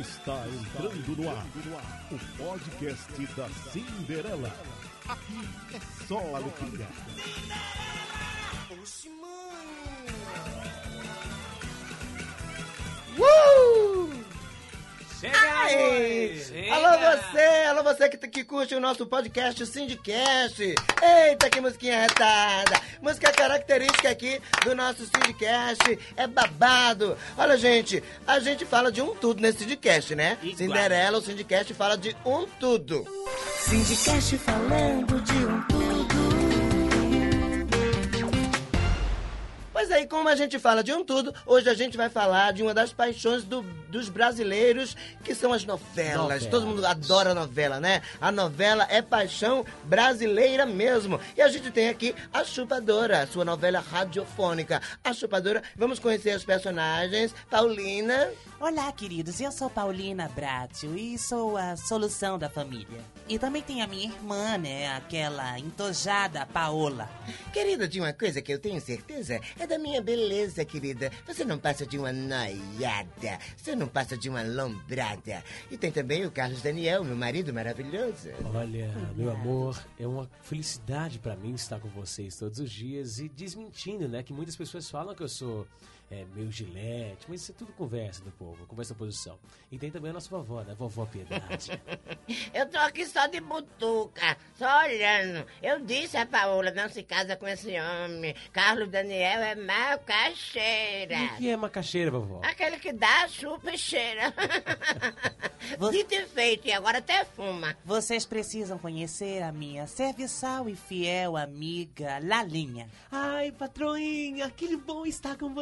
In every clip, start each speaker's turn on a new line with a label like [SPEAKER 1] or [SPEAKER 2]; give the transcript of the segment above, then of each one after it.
[SPEAKER 1] Está entrando no ar o podcast da Cinderela. Aqui é só alegria.
[SPEAKER 2] Mãe.
[SPEAKER 3] Uh! Chega!
[SPEAKER 4] Alô você, alô você que, que curte o nosso podcast Syndicast. Eita, que musiquinha retada. Música característica aqui do nosso Syndicast. É babado. Olha, gente, a gente fala de um tudo nesse Syndicast, né?
[SPEAKER 3] Igual.
[SPEAKER 4] Cinderela, o Syndicast fala de um tudo.
[SPEAKER 2] Sindicast falando de
[SPEAKER 4] Pois aí, como a gente fala de um tudo, hoje a gente vai falar de uma das paixões do- dos brasileiros, que são as novelas.
[SPEAKER 3] Novelas.
[SPEAKER 4] Todo mundo adora novela, né? A novela é paixão brasileira mesmo. E a gente tem aqui a Chupadora, sua novela radiofônica. A Chupadora, vamos conhecer os personagens. Paulina.
[SPEAKER 5] Olá, queridos. Eu sou Paulina Bratio e sou a solução da família. E também tem a minha irmã, né? Aquela entojada Paola.
[SPEAKER 4] Querida, de uma coisa que eu tenho certeza é da minha beleza, querida. Você não passa de uma noiada, você não passa de uma lombrada. E tem também o Carlos Daniel, meu marido maravilhoso.
[SPEAKER 3] Olha, meu amor, é uma felicidade pra mim estar com vocês todos os dias e desmentindo, né? Que muitas pessoas falam que eu sou é, meio gilete, mas isso é tudo conversa do povo, conversa da posição. E tem também a nossa vovó, né? Vovó Piedade.
[SPEAKER 6] Eu tô aqui só de butuca, só olhando. Eu disse a Paola, não se casa com esse homem. Carlos Daniel é mau cacheira.
[SPEAKER 3] o que é macaxeira, vovó?
[SPEAKER 6] Aquele que dá, chupa e cheira. Dito e feito, e agora até fuma.
[SPEAKER 5] Vocês precisam conhecer a minha serviçal e fiel amiga Lalinha.
[SPEAKER 3] Ai, patroinha, que bom estar com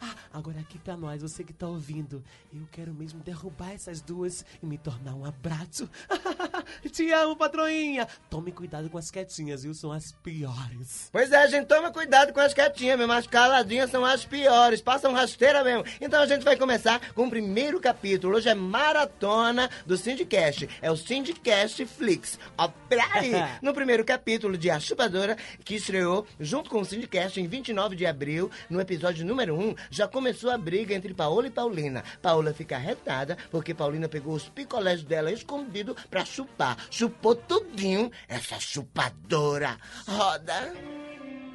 [SPEAKER 3] Ah, agora aqui pra nós, você que tá ouvindo, eu quero mesmo derrubar essas duas e me tornar um abraço. Te amo, patroinha. Tome cuidado com as quietinhas, viu? São as piores.
[SPEAKER 4] Pois é, gente, toma cuidado com as quietinhas mesmo. As caladinhas são as piores, passam rasteira mesmo. Então a gente vai começar com o primeiro capítulo. Hoje é maratona do Syndicast. É o Syndicast Flix. Ó, no primeiro capítulo de A Chupadora, que estreou junto com o Syndicast em 29 de abril, no episódio número 1, já começou a briga entre Paola e Paulina. Paola fica retada porque Paulina pegou os picolés dela escondido pra chupar. Chupou tudinho essa chupadora. Roda.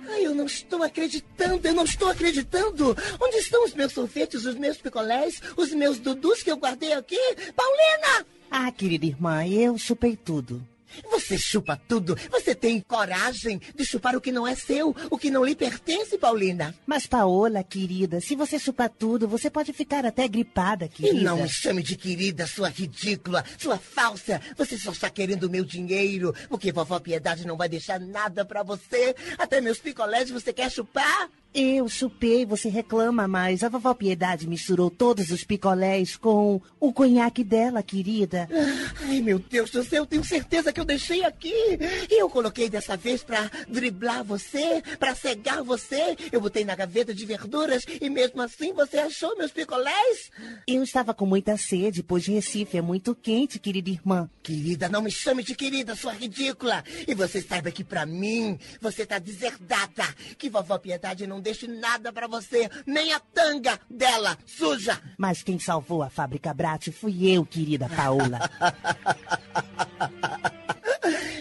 [SPEAKER 4] Ai, eu não estou acreditando, eu não estou acreditando. Onde estão os meus sorvetes, os meus picolés, os meus dudus que eu guardei aqui? Paulina!
[SPEAKER 5] Ah, querida irmã, eu chupei tudo.
[SPEAKER 4] Você chupa tudo. Você tem coragem de chupar o que não é seu, o que não lhe pertence, Paulina.
[SPEAKER 7] Mas, Paola, querida, se você chupar tudo, você pode ficar até gripada,
[SPEAKER 4] E
[SPEAKER 7] querida.
[SPEAKER 4] não me chame de querida, sua ridícula, sua falsa. Você só está querendo o meu dinheiro, porque vovó Piedade não vai deixar nada pra você. Até meus picolés você quer chupar?
[SPEAKER 7] Eu chupei, você reclama, mas a vovó Piedade misturou todos os picolés com o conhaque dela, querida.
[SPEAKER 4] Ai, meu Deus do céu, eu tenho certeza que eu deixei aqui. Eu coloquei dessa vez pra driblar você, pra cegar você. Eu botei na gaveta de verduras e mesmo assim você achou meus picolés?
[SPEAKER 7] Eu estava com muita sede, pois Recife é muito quente, querida irmã.
[SPEAKER 4] Querida, não me chame de querida, sua ridícula. E você saiba que pra mim, você tá deserdada. Que vovó Piedade não deixe nada pra você, nem a tanga dela, suja.
[SPEAKER 7] Mas quem salvou a fábrica Brat fui eu, querida Paola.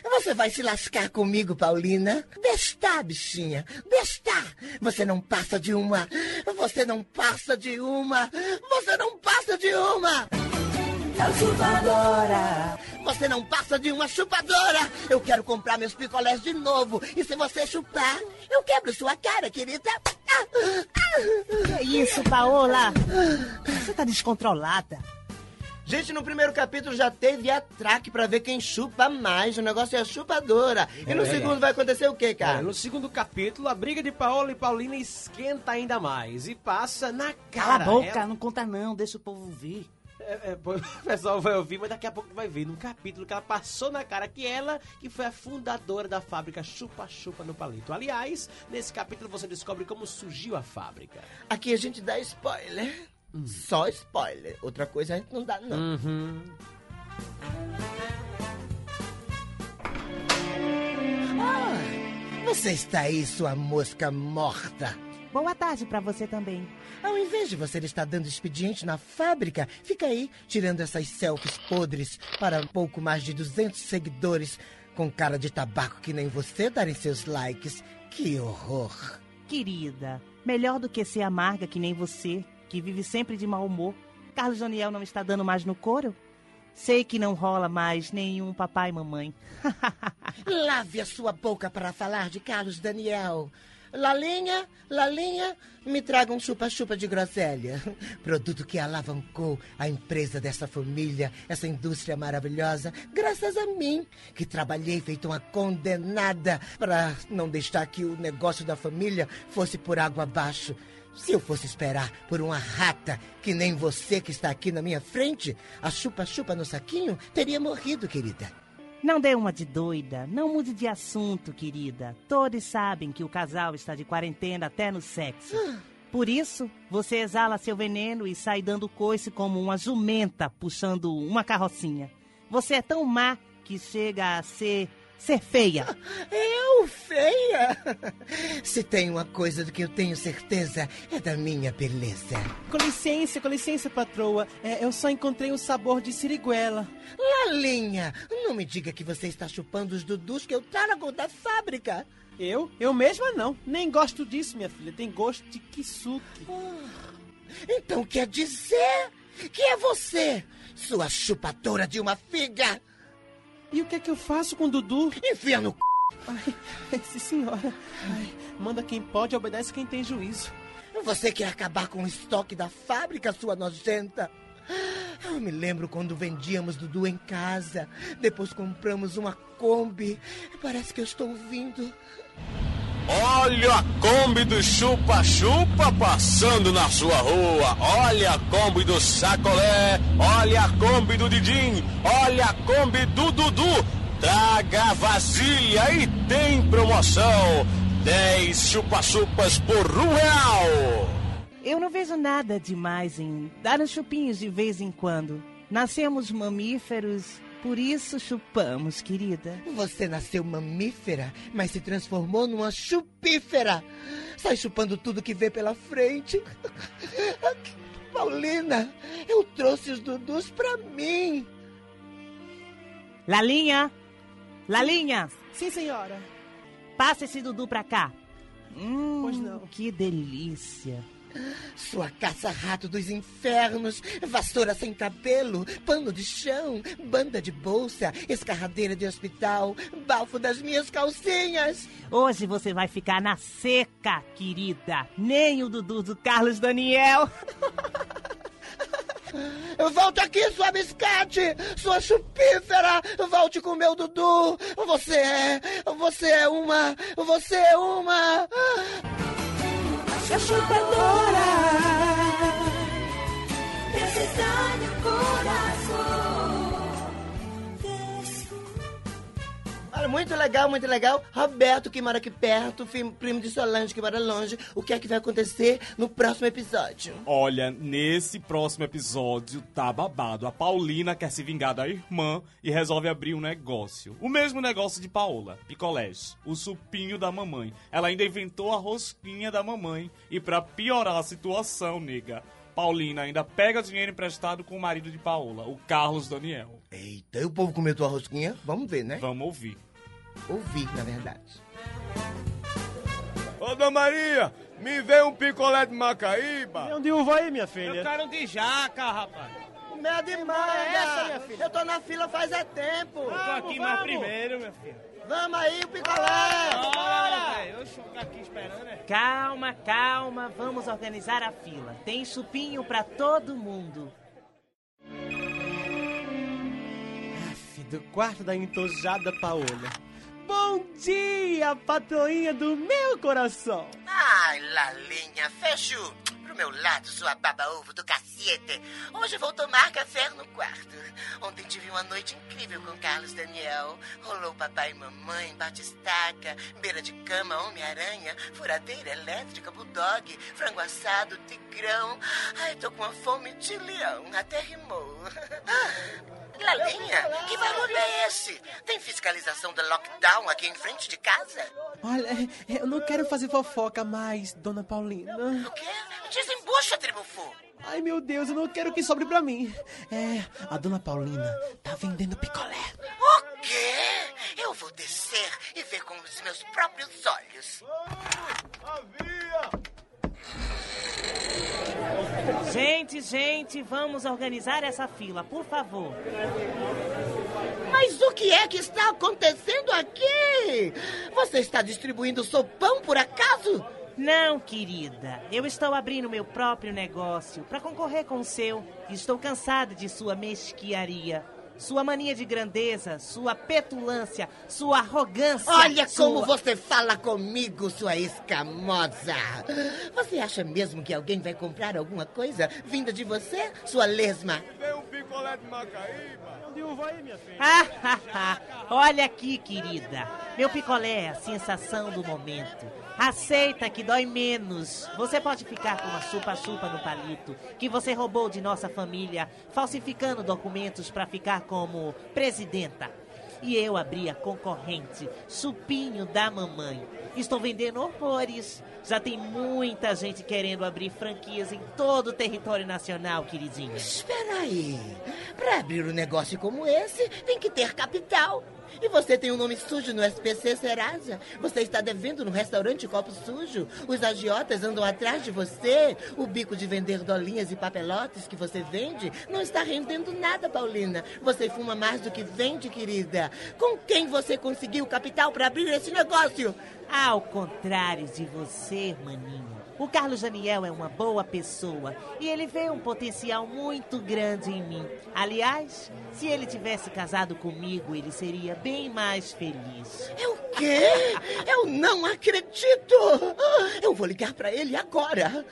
[SPEAKER 4] Você vai se lascar comigo, Paulina? Besta, bichinha. Besta. Você não passa de uma. Você não passa de uma. Você não passa de uma. Você não passa de uma chupadora. Eu quero comprar meus picolés de novo. E se você chupar, eu quebro sua cara, querida.
[SPEAKER 7] Que isso, Paola? Você tá descontrolada.
[SPEAKER 4] Gente, no primeiro capítulo já teve atraque pra ver quem chupa mais. O negócio é a chupadora. E no
[SPEAKER 3] É
[SPEAKER 4] segundo
[SPEAKER 3] verdade.
[SPEAKER 4] vai acontecer o quê,
[SPEAKER 3] Olha,
[SPEAKER 4] cara?
[SPEAKER 3] no segundo capítulo, a briga de Paola e Paulina esquenta ainda mais e passa na
[SPEAKER 5] Cala
[SPEAKER 3] cara.
[SPEAKER 5] a boca,
[SPEAKER 3] Ela-
[SPEAKER 5] não conta não, deixa o povo ver.
[SPEAKER 3] É, é, o pessoal vai ouvir, mas daqui a pouco vai ver no capítulo que ela passou na cara que ela que foi a fundadora da fábrica Chupa Chupa no Palito. Aliás, nesse capítulo você descobre como surgiu a fábrica.
[SPEAKER 4] Aqui a gente dá spoiler. Só spoiler. Outra coisa a gente não dá, não.
[SPEAKER 3] Uhum.
[SPEAKER 4] Você está aí, sua mosca morta.
[SPEAKER 7] Boa tarde pra você também.
[SPEAKER 4] Ao invés de você estar dando expediente na fábrica, fica aí tirando essas selfies podres para um pouco mais de 200 seguidores com cara de tabaco que nem você darem seus likes. Que horror.
[SPEAKER 7] Querida, melhor do que ser amarga que nem você, que vive sempre de mau humor. Carlos Daniel não está dando mais no couro? Sei que não rola mais nenhum papai e mamãe.
[SPEAKER 4] Lave a sua boca para falar de Carlos Daniel. Lalinha, Lalinha, me traga um chupa-chupa de groselha. Produto que alavancou a empresa dessa família, essa indústria maravilhosa, graças a mim, que trabalhei feito uma condenada para não deixar que o negócio da família fosse por água abaixo. Se eu fosse esperar por uma rata que nem você que está aqui na minha frente, a chupa-chupa no saquinho teria morrido, querida.
[SPEAKER 7] Não dê uma de doida, não mude de assunto, querida. Todos sabem que o casal está de quarentena até no sexo. Por isso, você exala seu veneno e sai dando coice como uma jumenta puxando uma carrocinha. Você é tão má que chega a ser ser feia.
[SPEAKER 4] Eu, feia? Se tem uma coisa do que eu tenho certeza, é da minha beleza.
[SPEAKER 3] Com licença, com licença, patroa. É, eu só encontrei o sabor de siriguela.
[SPEAKER 4] Lalinha, não me diga que você está chupando os dudus que eu trago da fábrica.
[SPEAKER 3] Eu? Eu mesma não. Nem gosto disso, minha filha. Tem gosto de kisuke.
[SPEAKER 4] Então quer dizer que é você, sua chupadora de uma figa?
[SPEAKER 3] E o que é que eu faço com o Dudu?
[SPEAKER 4] Enfia no c...
[SPEAKER 3] Ai, senhora. Ai, manda quem pode, obedece quem tem juízo.
[SPEAKER 4] Você quer acabar com o estoque da fábrica, sua nojenta? Eu me lembro quando vendíamos Dudu em casa. Depois compramos uma Kombi. Parece que eu estou ouvindo.
[SPEAKER 8] Olha a Kombi do Chupa Chupa passando na sua rua. Olha a Kombi do Sacolé. Olha a Kombi do Didim. Olha a Kombi do Dudu. Traga vazia e tem promoção. 10 chupa-chupas por um real.
[SPEAKER 7] Eu não vejo nada demais em dar uns chupinhos de vez em quando. Nascemos mamíferos, por isso chupamos, querida.
[SPEAKER 4] Você nasceu mamífera, mas se transformou numa chupífera. Sai chupando tudo que vê pela frente. Paulina, eu trouxe os Dudus pra mim.
[SPEAKER 7] Lalinha! Lalinha!
[SPEAKER 3] Sim, senhora.
[SPEAKER 7] Passa esse Dudu pra cá. Hum,
[SPEAKER 3] Pois não.
[SPEAKER 7] Que delícia.
[SPEAKER 4] Sua caça-rato dos infernos, vassoura sem cabelo, pano de chão, banda de bolsa, escarradeira de hospital, bafo das minhas calcinhas.
[SPEAKER 7] Hoje você vai ficar na seca, querida. Nem o Dudu do Carlos Daniel.
[SPEAKER 4] Volte aqui, sua biscate, sua chupífera, volte com o meu Dudu. Você é, você é uma, você é uma.
[SPEAKER 2] A chupadora Precisa meu coração
[SPEAKER 4] Olha, muito legal, muito legal. Roberto, que mora aqui perto, primo de Solange, que mora longe. O que é que vai acontecer no próximo episódio?
[SPEAKER 9] Olha, nesse próximo episódio tá babado. A Paulina quer se vingar da irmã e resolve abrir um negócio. O mesmo negócio de Paola, picolés, o supinho da mamãe. Ela ainda inventou a rosquinha da mamãe. E pra piorar a situação, nega, Paulina ainda pega dinheiro emprestado com o marido de Paola, o Carlos Daniel.
[SPEAKER 4] Eita, e o povo comeu tua rosquinha? Vamos ver, né?
[SPEAKER 9] Vamos ouvir.
[SPEAKER 4] Ouvir, na verdade.
[SPEAKER 8] Ô, Dona Maria, me vê um picolé de Macaíba.
[SPEAKER 3] Tem onde uva aí, minha filha?
[SPEAKER 9] quero de jaca, rapaz.
[SPEAKER 4] Minha demanda!
[SPEAKER 3] é essa, minha filha?
[SPEAKER 4] Eu tô na fila faz é tempo.
[SPEAKER 9] Tô aqui mais primeiro, meu filho.
[SPEAKER 4] Vamos aí, o picolé!
[SPEAKER 9] Bora! Eu ficar aqui esperando, né?
[SPEAKER 7] Calma, calma, vamos organizar a fila. Tem chupinho pra todo mundo.
[SPEAKER 3] Do quarto da entojada Paola. Bom dia, patroinha do meu coração.
[SPEAKER 4] Ai, Lalinha, fecho pro meu lado, sua baba-ovo do cacete. Hoje vou tomar café no quarto. Ontem tive uma noite incrível com Carlos Daniel. Rolou papai e mamãe, batistaca, beira de cama, Homem-Aranha, furadeira elétrica, bulldog, frango assado, tigrão. Ai, tô com uma fome de leão, até rimou. Lalinha, que barulho é esse? Tem fiscalização do lockdown aqui em frente de casa?
[SPEAKER 3] Olha, eu não quero fazer fofoca mais, dona Paulina.
[SPEAKER 4] O quê? Desembucha, Tribufu.
[SPEAKER 3] Ai, meu Deus, eu não quero que sobre pra mim. É, a dona Paulina tá vendendo picolé.
[SPEAKER 4] O quê? Eu vou descer e ver com os meus próprios olhos.
[SPEAKER 7] Gente, gente, vamos organizar essa fila, por favor.
[SPEAKER 4] Mas o que é que está acontecendo aqui? Você está distribuindo sopão por acaso?
[SPEAKER 7] Não, querida. Eu estou abrindo meu próprio negócio para concorrer com o seu. Estou cansada de sua mesquiaria. Sua mania de grandeza, sua petulância, sua arrogância.
[SPEAKER 4] Olha
[SPEAKER 7] sua...
[SPEAKER 4] como você fala comigo, sua escamosa. Você acha mesmo que alguém vai comprar alguma coisa vinda de você, sua lesma?
[SPEAKER 8] Tem um picolé de Macaíba.
[SPEAKER 7] Ah, ah, ah. Olha aqui, querida. Meu picolé é a sensação do momento. Aceita que dói menos. Você pode ficar com uma chupa-chupa no palito que você roubou de nossa família, falsificando documentos para ficar como presidenta. E eu abri a concorrente, Chupinho da Mamãe. Estou vendendo horrores. Já tem muita gente querendo abrir franquias em todo o território nacional, queridinha.
[SPEAKER 4] Espera aí. Para abrir um negócio como esse, tem que ter capital. E você tem um nome sujo no SPC Serasa. Você está devendo no restaurante Copo Sujo. Os agiotas andam atrás de você. O bico de vender dolinhas e papelotes que você vende não está rendendo nada, Paulina. Você fuma mais do que vende, querida. Com quem você conseguiu capital para abrir esse negócio?
[SPEAKER 7] Ao contrário de você, maninho. O Carlos Daniel é uma boa pessoa e ele vê um potencial muito grande em mim. Aliás, se ele tivesse casado comigo, ele seria bem mais feliz.
[SPEAKER 4] É o quê? Eu não acredito! Eu vou ligar para ele agora.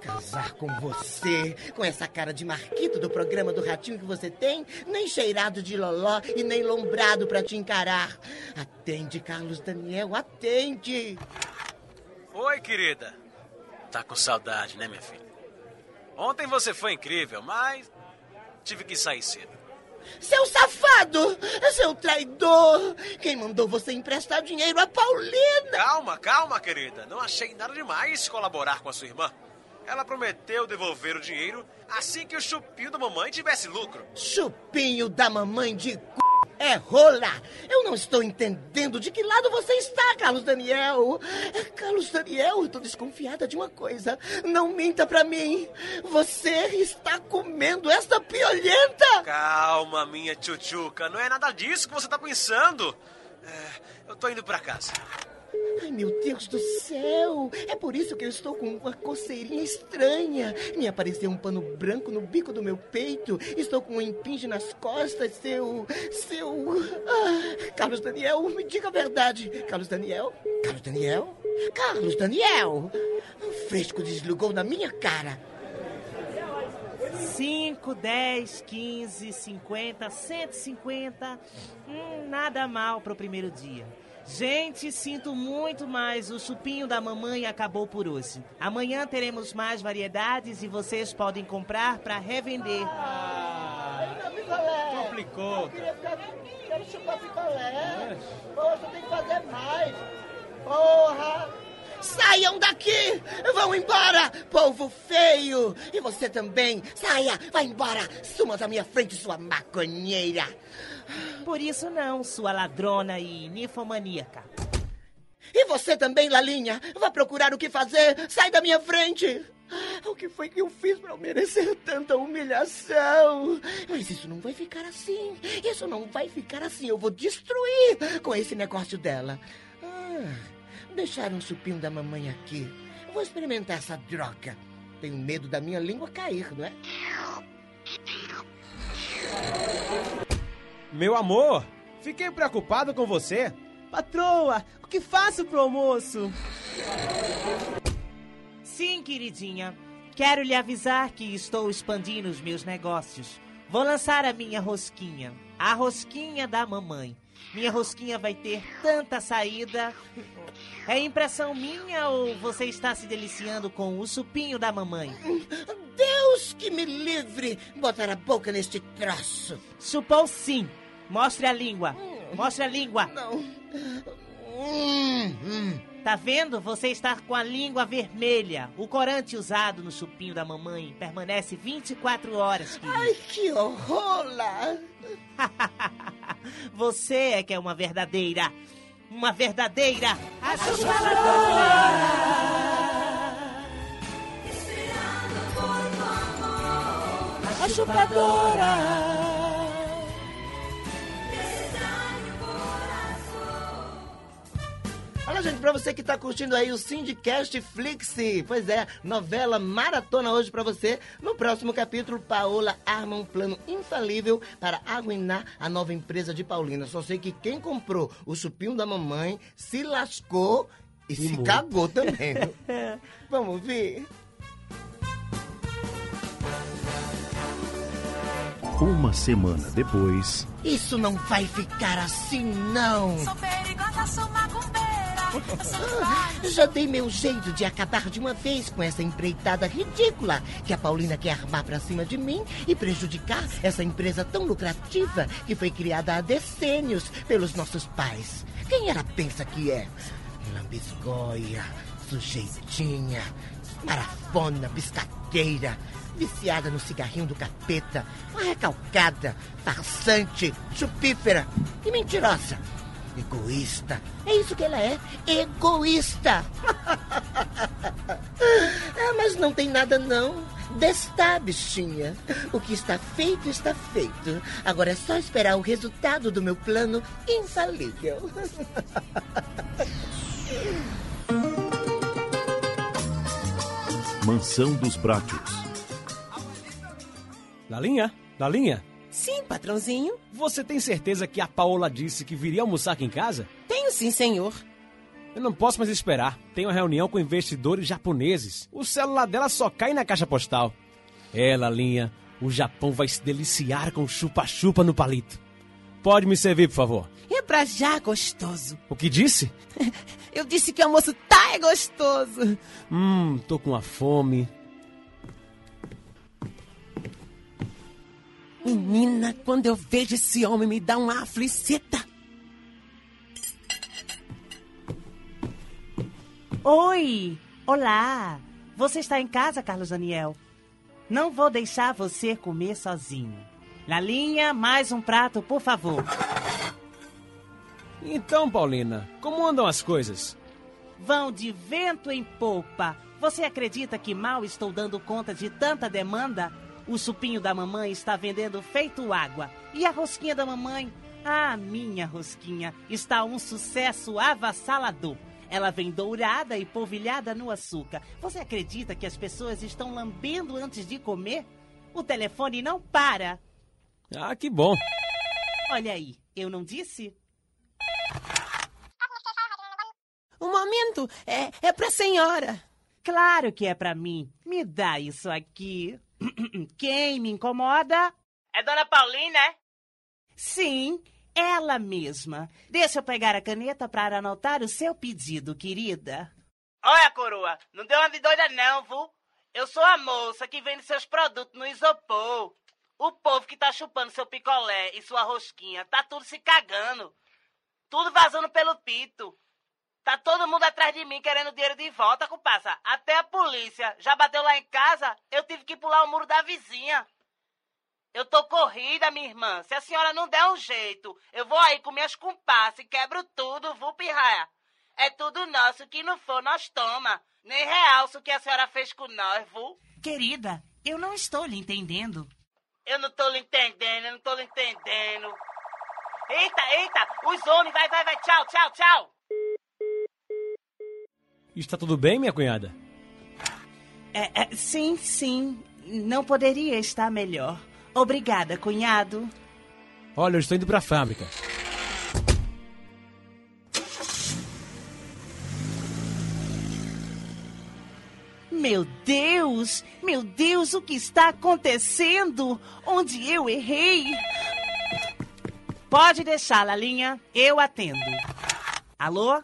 [SPEAKER 4] Casar com você, com essa cara de marquito do programa do Ratinho que você tem, nem cheirado de loló e nem lombrado para te encarar. Atende, Carlos Daniel, atende!
[SPEAKER 10] Oi, querida. Tá com saudade, né, minha filha? Ontem você foi incrível, mas tive que sair cedo.
[SPEAKER 4] Seu safado! Seu traidor! Quem mandou você emprestar dinheiro a Paulina?
[SPEAKER 10] Calma, calma, querida. Não achei nada demais colaborar com a sua irmã. Ela prometeu devolver o dinheiro assim que o chupinho da mamãe tivesse lucro.
[SPEAKER 4] Chupinho da mamãe de c... é rola! Eu não estou entendendo de que lado você está, Carlos Daniel. É, Carlos Daniel, eu tô desconfiada de uma coisa. Não minta pra mim. Você está comendo esta piolhenta!
[SPEAKER 10] Calma, minha tchutchuca. Não é nada disso que você tá pensando. É, eu tô indo pra casa.
[SPEAKER 4] Ai, meu Deus do céu! É por isso que eu estou com uma coceirinha estranha. Me apareceu um pano branco no bico do meu peito. Estou com um impinge nas costas, seu. seu. Ah, Carlos Daniel, me diga a verdade. Carlos Daniel? Carlos Daniel? Carlos Daniel! Um fresco desligou na minha cara.
[SPEAKER 7] 5, 10, 15, 50, 150. Hum, nada mal pro primeiro dia. Gente, sinto muito, mas o chupinho da mamãe acabou por hoje. Amanhã teremos mais variedades e vocês podem comprar para revender.
[SPEAKER 8] Complicou.
[SPEAKER 4] Eu queria ficar. Quero chupar picolé. Poxa, tem que fazer mais. Porra! Saiam daqui! Vão embora, povo feio! E você também! Saia! Vai embora! Suma da minha frente, sua maconheira!
[SPEAKER 7] Por isso não, sua ladrona e ninfomaníaca.
[SPEAKER 4] E você também, Lalinha! Vá procurar o que fazer! Sai da minha frente! O que foi que eu fiz para merecer tanta humilhação? Mas isso não vai ficar assim. Isso não vai ficar assim. Eu vou destruir com esse negócio dela. Ah, deixaram o chupinho da mamãe aqui. Vou experimentar essa droga. Tenho medo da minha língua cair, não é?
[SPEAKER 11] Meu amor, fiquei preocupado com você.
[SPEAKER 3] Patroa, o que faço pro almoço?
[SPEAKER 7] Sim, queridinha. Quero lhe avisar que estou expandindo os meus negócios. Vou lançar a minha rosquinha. A rosquinha da mamãe. Minha rosquinha vai ter tanta saída. É impressão minha ou você está se deliciando com o supinho da mamãe?
[SPEAKER 4] Deus, que me livre botar a boca neste troço.
[SPEAKER 7] Chupou sim. Mostre a língua. Mostre a língua.
[SPEAKER 4] Não. Hum, hum.
[SPEAKER 7] Tá vendo? Você está com a língua vermelha. O corante usado no chupinho da mamãe permanece 24 horas, querido.
[SPEAKER 4] Ai, que horror!
[SPEAKER 7] Você é que é uma verdadeira. Uma verdadeira.
[SPEAKER 2] A chupadora. A chupadora.
[SPEAKER 4] Olha, gente, pra você que tá curtindo aí o Syndicast Flix, pois é, novela maratona hoje pra você. No próximo capítulo, Paola arma um plano infalível para aguinar a nova empresa de Paulina. Só sei que quem comprou o chupinho da mamãe se lascou e, se
[SPEAKER 11] muito.
[SPEAKER 4] cagou também. viu? Vamos ver?
[SPEAKER 1] Uma semana depois.
[SPEAKER 4] Isso não vai ficar assim, não.
[SPEAKER 2] Sou perigosa, sou macumbeira.
[SPEAKER 4] Já dei meu jeito de acabar de uma vez com essa empreitada ridícula que a Paulina quer armar pra cima de mim e prejudicar essa empresa tão lucrativa que foi criada há decênios pelos nossos pais. Quem ela pensa que é? Lambisgoia, sujeitinha, marafona, biscateira, viciada no cigarrinho do capeta, uma recalcada, farsante, chupífera e mentirosa. Egoísta. É isso que ela é. Egoísta. ah, mas não tem nada não. Desta, bichinha. O que está feito, está feito. Agora é só esperar o resultado do meu plano infalível.
[SPEAKER 1] Mansão dos Brátios.
[SPEAKER 11] Lalinha? Lalinha?
[SPEAKER 3] Sim, patrãozinho.
[SPEAKER 11] Você tem certeza que a Paola disse que viria almoçar aqui em casa?
[SPEAKER 3] Tenho sim, senhor.
[SPEAKER 11] Eu não posso mais esperar. Tenho uma reunião com investidores japoneses. O celular dela só cai na caixa postal. É, Lalinha, o Japão vai se deliciar com chupa-chupa no palito. Pode me servir, por favor.
[SPEAKER 3] É pra já gostoso.
[SPEAKER 11] O que disse?
[SPEAKER 3] Eu disse que o almoço tá é gostoso.
[SPEAKER 11] Hum, tô com uma fome.
[SPEAKER 3] Menina, quando eu vejo esse homem me dá uma aflicita.
[SPEAKER 7] Oi! Olá! Você está em casa, Carlos Daniel? Não vou deixar você comer sozinho. Lalinha, mais um prato, por favor.
[SPEAKER 11] Então, Paulina, como andam as coisas?
[SPEAKER 7] Vão de vento em popa. Você acredita que mal estou dando conta de tanta demanda? O supinho da mamãe está vendendo feito água. E a rosquinha da mamãe? Ah, minha rosquinha, está um sucesso avassalador. Ela vem dourada e polvilhada no açúcar. Você acredita que as pessoas estão lambendo antes de comer? O telefone não para.
[SPEAKER 11] Ah, que bom.
[SPEAKER 7] Olha aí, eu não disse?
[SPEAKER 3] Um momento, é, é pra senhora.
[SPEAKER 7] Claro que é pra mim. Me dá isso aqui. Quem me incomoda? É Dona Paulina, é? Sim, ela mesma. Deixa eu pegar a caneta para anotar o seu pedido, querida. Olha, coroa, não deu uma de doida não, viu? Eu sou a moça que vende seus produtos no isopor. O povo que tá chupando seu picolé e sua rosquinha tá tudo se cagando. Tudo vazando pelo pito. Tá todo mundo atrás de mim querendo dinheiro de volta, comparsa. Até a polícia já bateu lá em casa, eu tive que pular o muro da vizinha. Eu tô corrida, minha irmã. Se a senhora não der um jeito, eu vou aí com minhas comparsas e quebro tudo, viu, pirraia? É tudo nosso, que não for, nós toma. Nem realço o que a senhora fez com nós, viu? Querida, eu não estou lhe entendendo. Eu não tô lhe entendendo, eu não tô lhe entendendo. Eita, eita, os homens, vai, vai, vai, tchau, tchau, tchau.
[SPEAKER 11] Está tudo bem, minha cunhada?
[SPEAKER 7] É, é, sim, sim. Não poderia estar melhor. Obrigada, cunhado.
[SPEAKER 11] Olha, eu estou indo pra fábrica.
[SPEAKER 7] Meu Deus! Meu Deus, o que está acontecendo? Onde eu errei? Pode deixar, Lalinha. Eu atendo. Alô?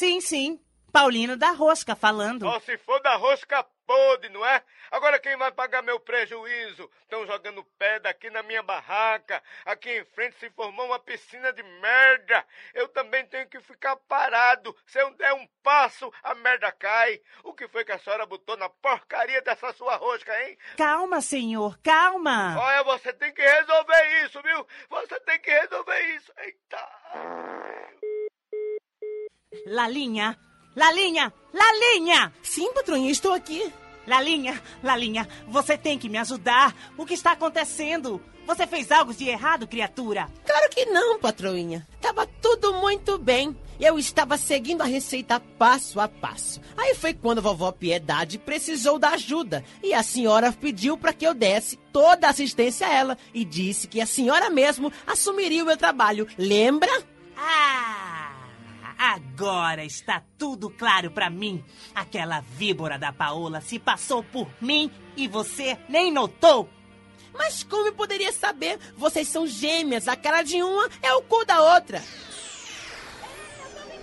[SPEAKER 7] Sim, sim. Paulino da Rosca falando.
[SPEAKER 12] Só se for da rosca podre, não é? Agora quem vai pagar meu prejuízo? Estão jogando pedra aqui na minha barraca. Aqui em frente se formou uma piscina de merda. Eu também tenho que ficar parado. Se eu der um passo, a merda cai. O que foi que a senhora botou na porcaria dessa sua rosca, hein?
[SPEAKER 7] Calma, senhor, calma.
[SPEAKER 12] Olha, você tem que resolver isso, viu? Você tem que resolver isso. Eita.
[SPEAKER 7] Lalinha, Lalinha, Lalinha!
[SPEAKER 3] Sim, patroinha, estou aqui.
[SPEAKER 7] Lalinha, Lalinha, você tem que me ajudar. O que está acontecendo? Você fez algo de errado, criatura?
[SPEAKER 3] Claro que não, patroinha. Tava tudo muito bem. Eu estava seguindo a receita passo a passo. Aí foi quando a vovó Piedade precisou da ajuda e a senhora pediu para que eu desse toda a assistência a ela e disse que a senhora mesmo assumiria o meu trabalho. Lembra?
[SPEAKER 7] Ah! Agora está tudo claro para mim. Aquela víbora da Paola se passou por mim e você nem notou.
[SPEAKER 3] Mas como eu poderia saber? Vocês são gêmeas, a cara de uma é o cu da outra.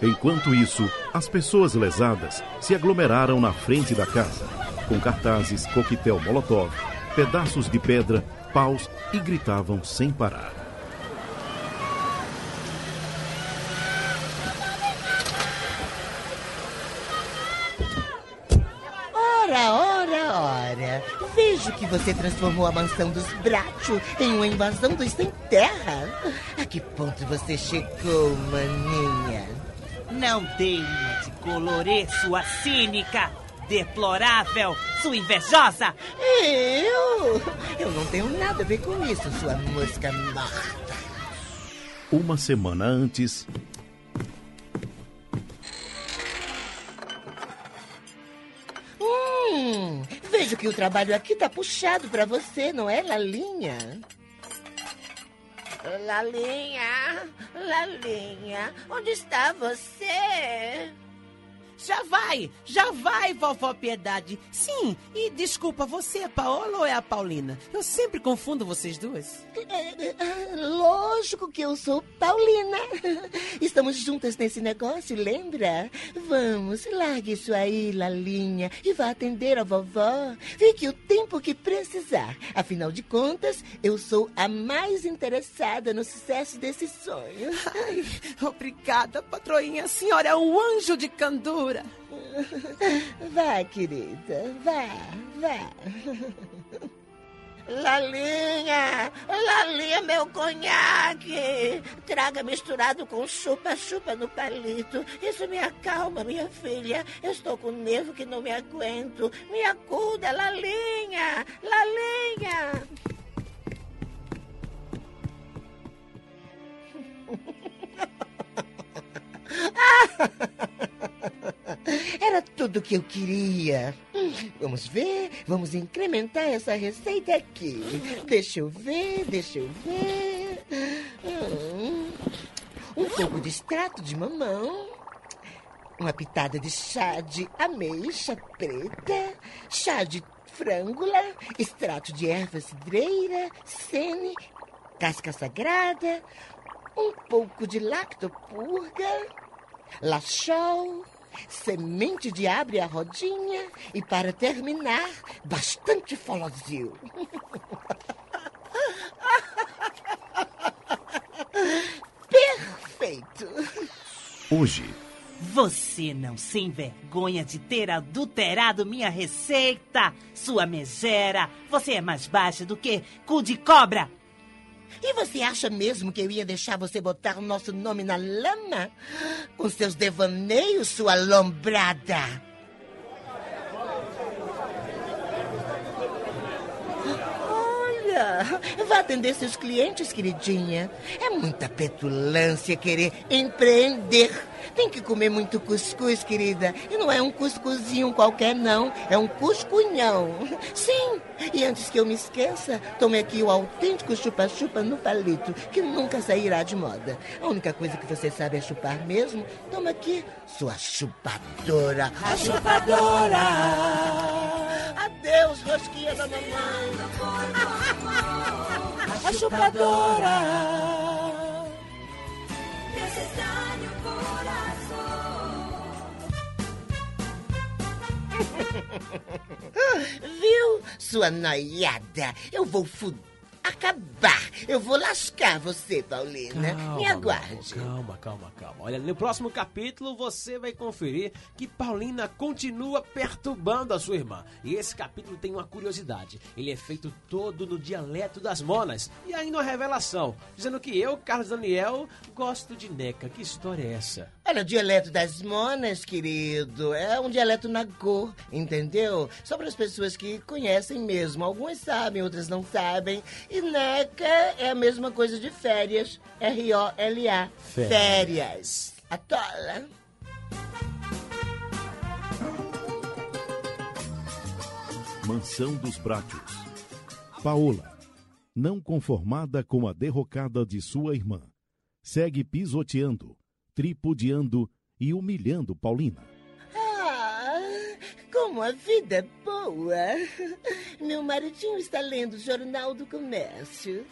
[SPEAKER 1] Enquanto isso, as pessoas lesadas se aglomeraram na frente da casa, com cartazes, coquetel molotov, pedaços de pedra, paus e gritavam sem parar.
[SPEAKER 4] Ora, Vejo que você transformou a mansão dos Bracho em uma invasão dos sem terra. A que ponto você chegou, maninha?
[SPEAKER 7] Não deima de colorê, sua cínica, deplorável, sua invejosa.
[SPEAKER 4] Eu? Eu não tenho nada a ver com isso, sua mosca morta.
[SPEAKER 1] Uma semana antes,
[SPEAKER 4] Vejo que o trabalho aqui tá puxado pra você, não é, Lalinha?
[SPEAKER 6] Lalinha, Lalinha, onde está você?
[SPEAKER 3] Já vai, já vai, vovó Piedade. Sim, e desculpa, você é a Paola ou é a Paulina? Eu sempre confundo vocês duas.
[SPEAKER 4] É, Lógico que eu sou Paulina. Estamos juntas nesse negócio, lembra? Vamos, largue isso aí, Lalinha, e vá atender a vovó. Fique o tempo que precisar. Afinal de contas, eu sou a mais interessada no sucesso desse sonho.
[SPEAKER 3] Ai, obrigada, patroinha. A senhora é um anjo de candura.
[SPEAKER 4] Vá, querida, vá, vá.
[SPEAKER 6] Lalinha, Lalinha, meu conhaque. Traga misturado com chupa-chupa no palito. Isso me acalma, minha filha. Eu estou com nervo que não me aguento. Me acuda, Lalinha, Lalinha.
[SPEAKER 4] Era tudo o que eu queria. Vamos ver, vamos incrementar essa receita aqui. Deixa eu ver, deixa eu ver. Hum, Um pouco de extrato de mamão. Uma pitada de chá de ameixa preta. Chá de frângula. Extrato de erva cidreira. Sene. Casca sagrada. Um pouco de lactopurga. Lachol, semente de abre a rodinha e, para terminar, bastante folozil. Perfeito!
[SPEAKER 1] hoje,
[SPEAKER 7] Você não se envergonha de ter adulterado minha receita, sua megera. Você é mais baixa do que cu de cobra.
[SPEAKER 4] E você acha mesmo que eu ia deixar você botar o nosso nome na lama? Com seus devaneios, sua lombrada! Olha, vá atender seus clientes, queridinha. É muita petulância querer empreender. Tem que comer muito cuscuz, querida. E não é um cuscuzinho qualquer, não. É um cuscunhão. Sim. E antes que eu me esqueça, tome aqui o autêntico chupa-chupa no palito, que nunca sairá de moda. A única coisa que você sabe é chupar mesmo. Toma aqui, sua chupadora.
[SPEAKER 2] A chupadora.
[SPEAKER 4] Adeus, rosquinha da mamãe.
[SPEAKER 2] A chupadora. Coração.
[SPEAKER 4] Viu, sua noiada? Eu vou fuder. Acabar! Eu vou lascar você, Paulina. Me aguarde.
[SPEAKER 3] Calma, calma, calma. Olha, no próximo capítulo você vai conferir que Paulina continua perturbando a sua irmã. E esse capítulo tem uma curiosidade. Ele é feito todo no dialeto das monas. E ainda uma revelação, dizendo que eu, Carlos Daniel, gosto de Neca. Que história é essa?
[SPEAKER 4] Olha, o dialeto das monas, querido, é um dialeto nagô, entendeu? Só para as pessoas que conhecem mesmo. Algumas sabem, outras não sabem. E Neca é a mesma coisa de férias. R-O-L-A.
[SPEAKER 1] Férias.
[SPEAKER 4] Férias. Atola.
[SPEAKER 1] Mansão dos Brátios. Paola, não conformada com a derrocada de sua irmã, segue pisoteando, tripudiando e humilhando Paulina.
[SPEAKER 4] Como a vida é boa. Meu maridinho está lendo o Jornal do Comércio.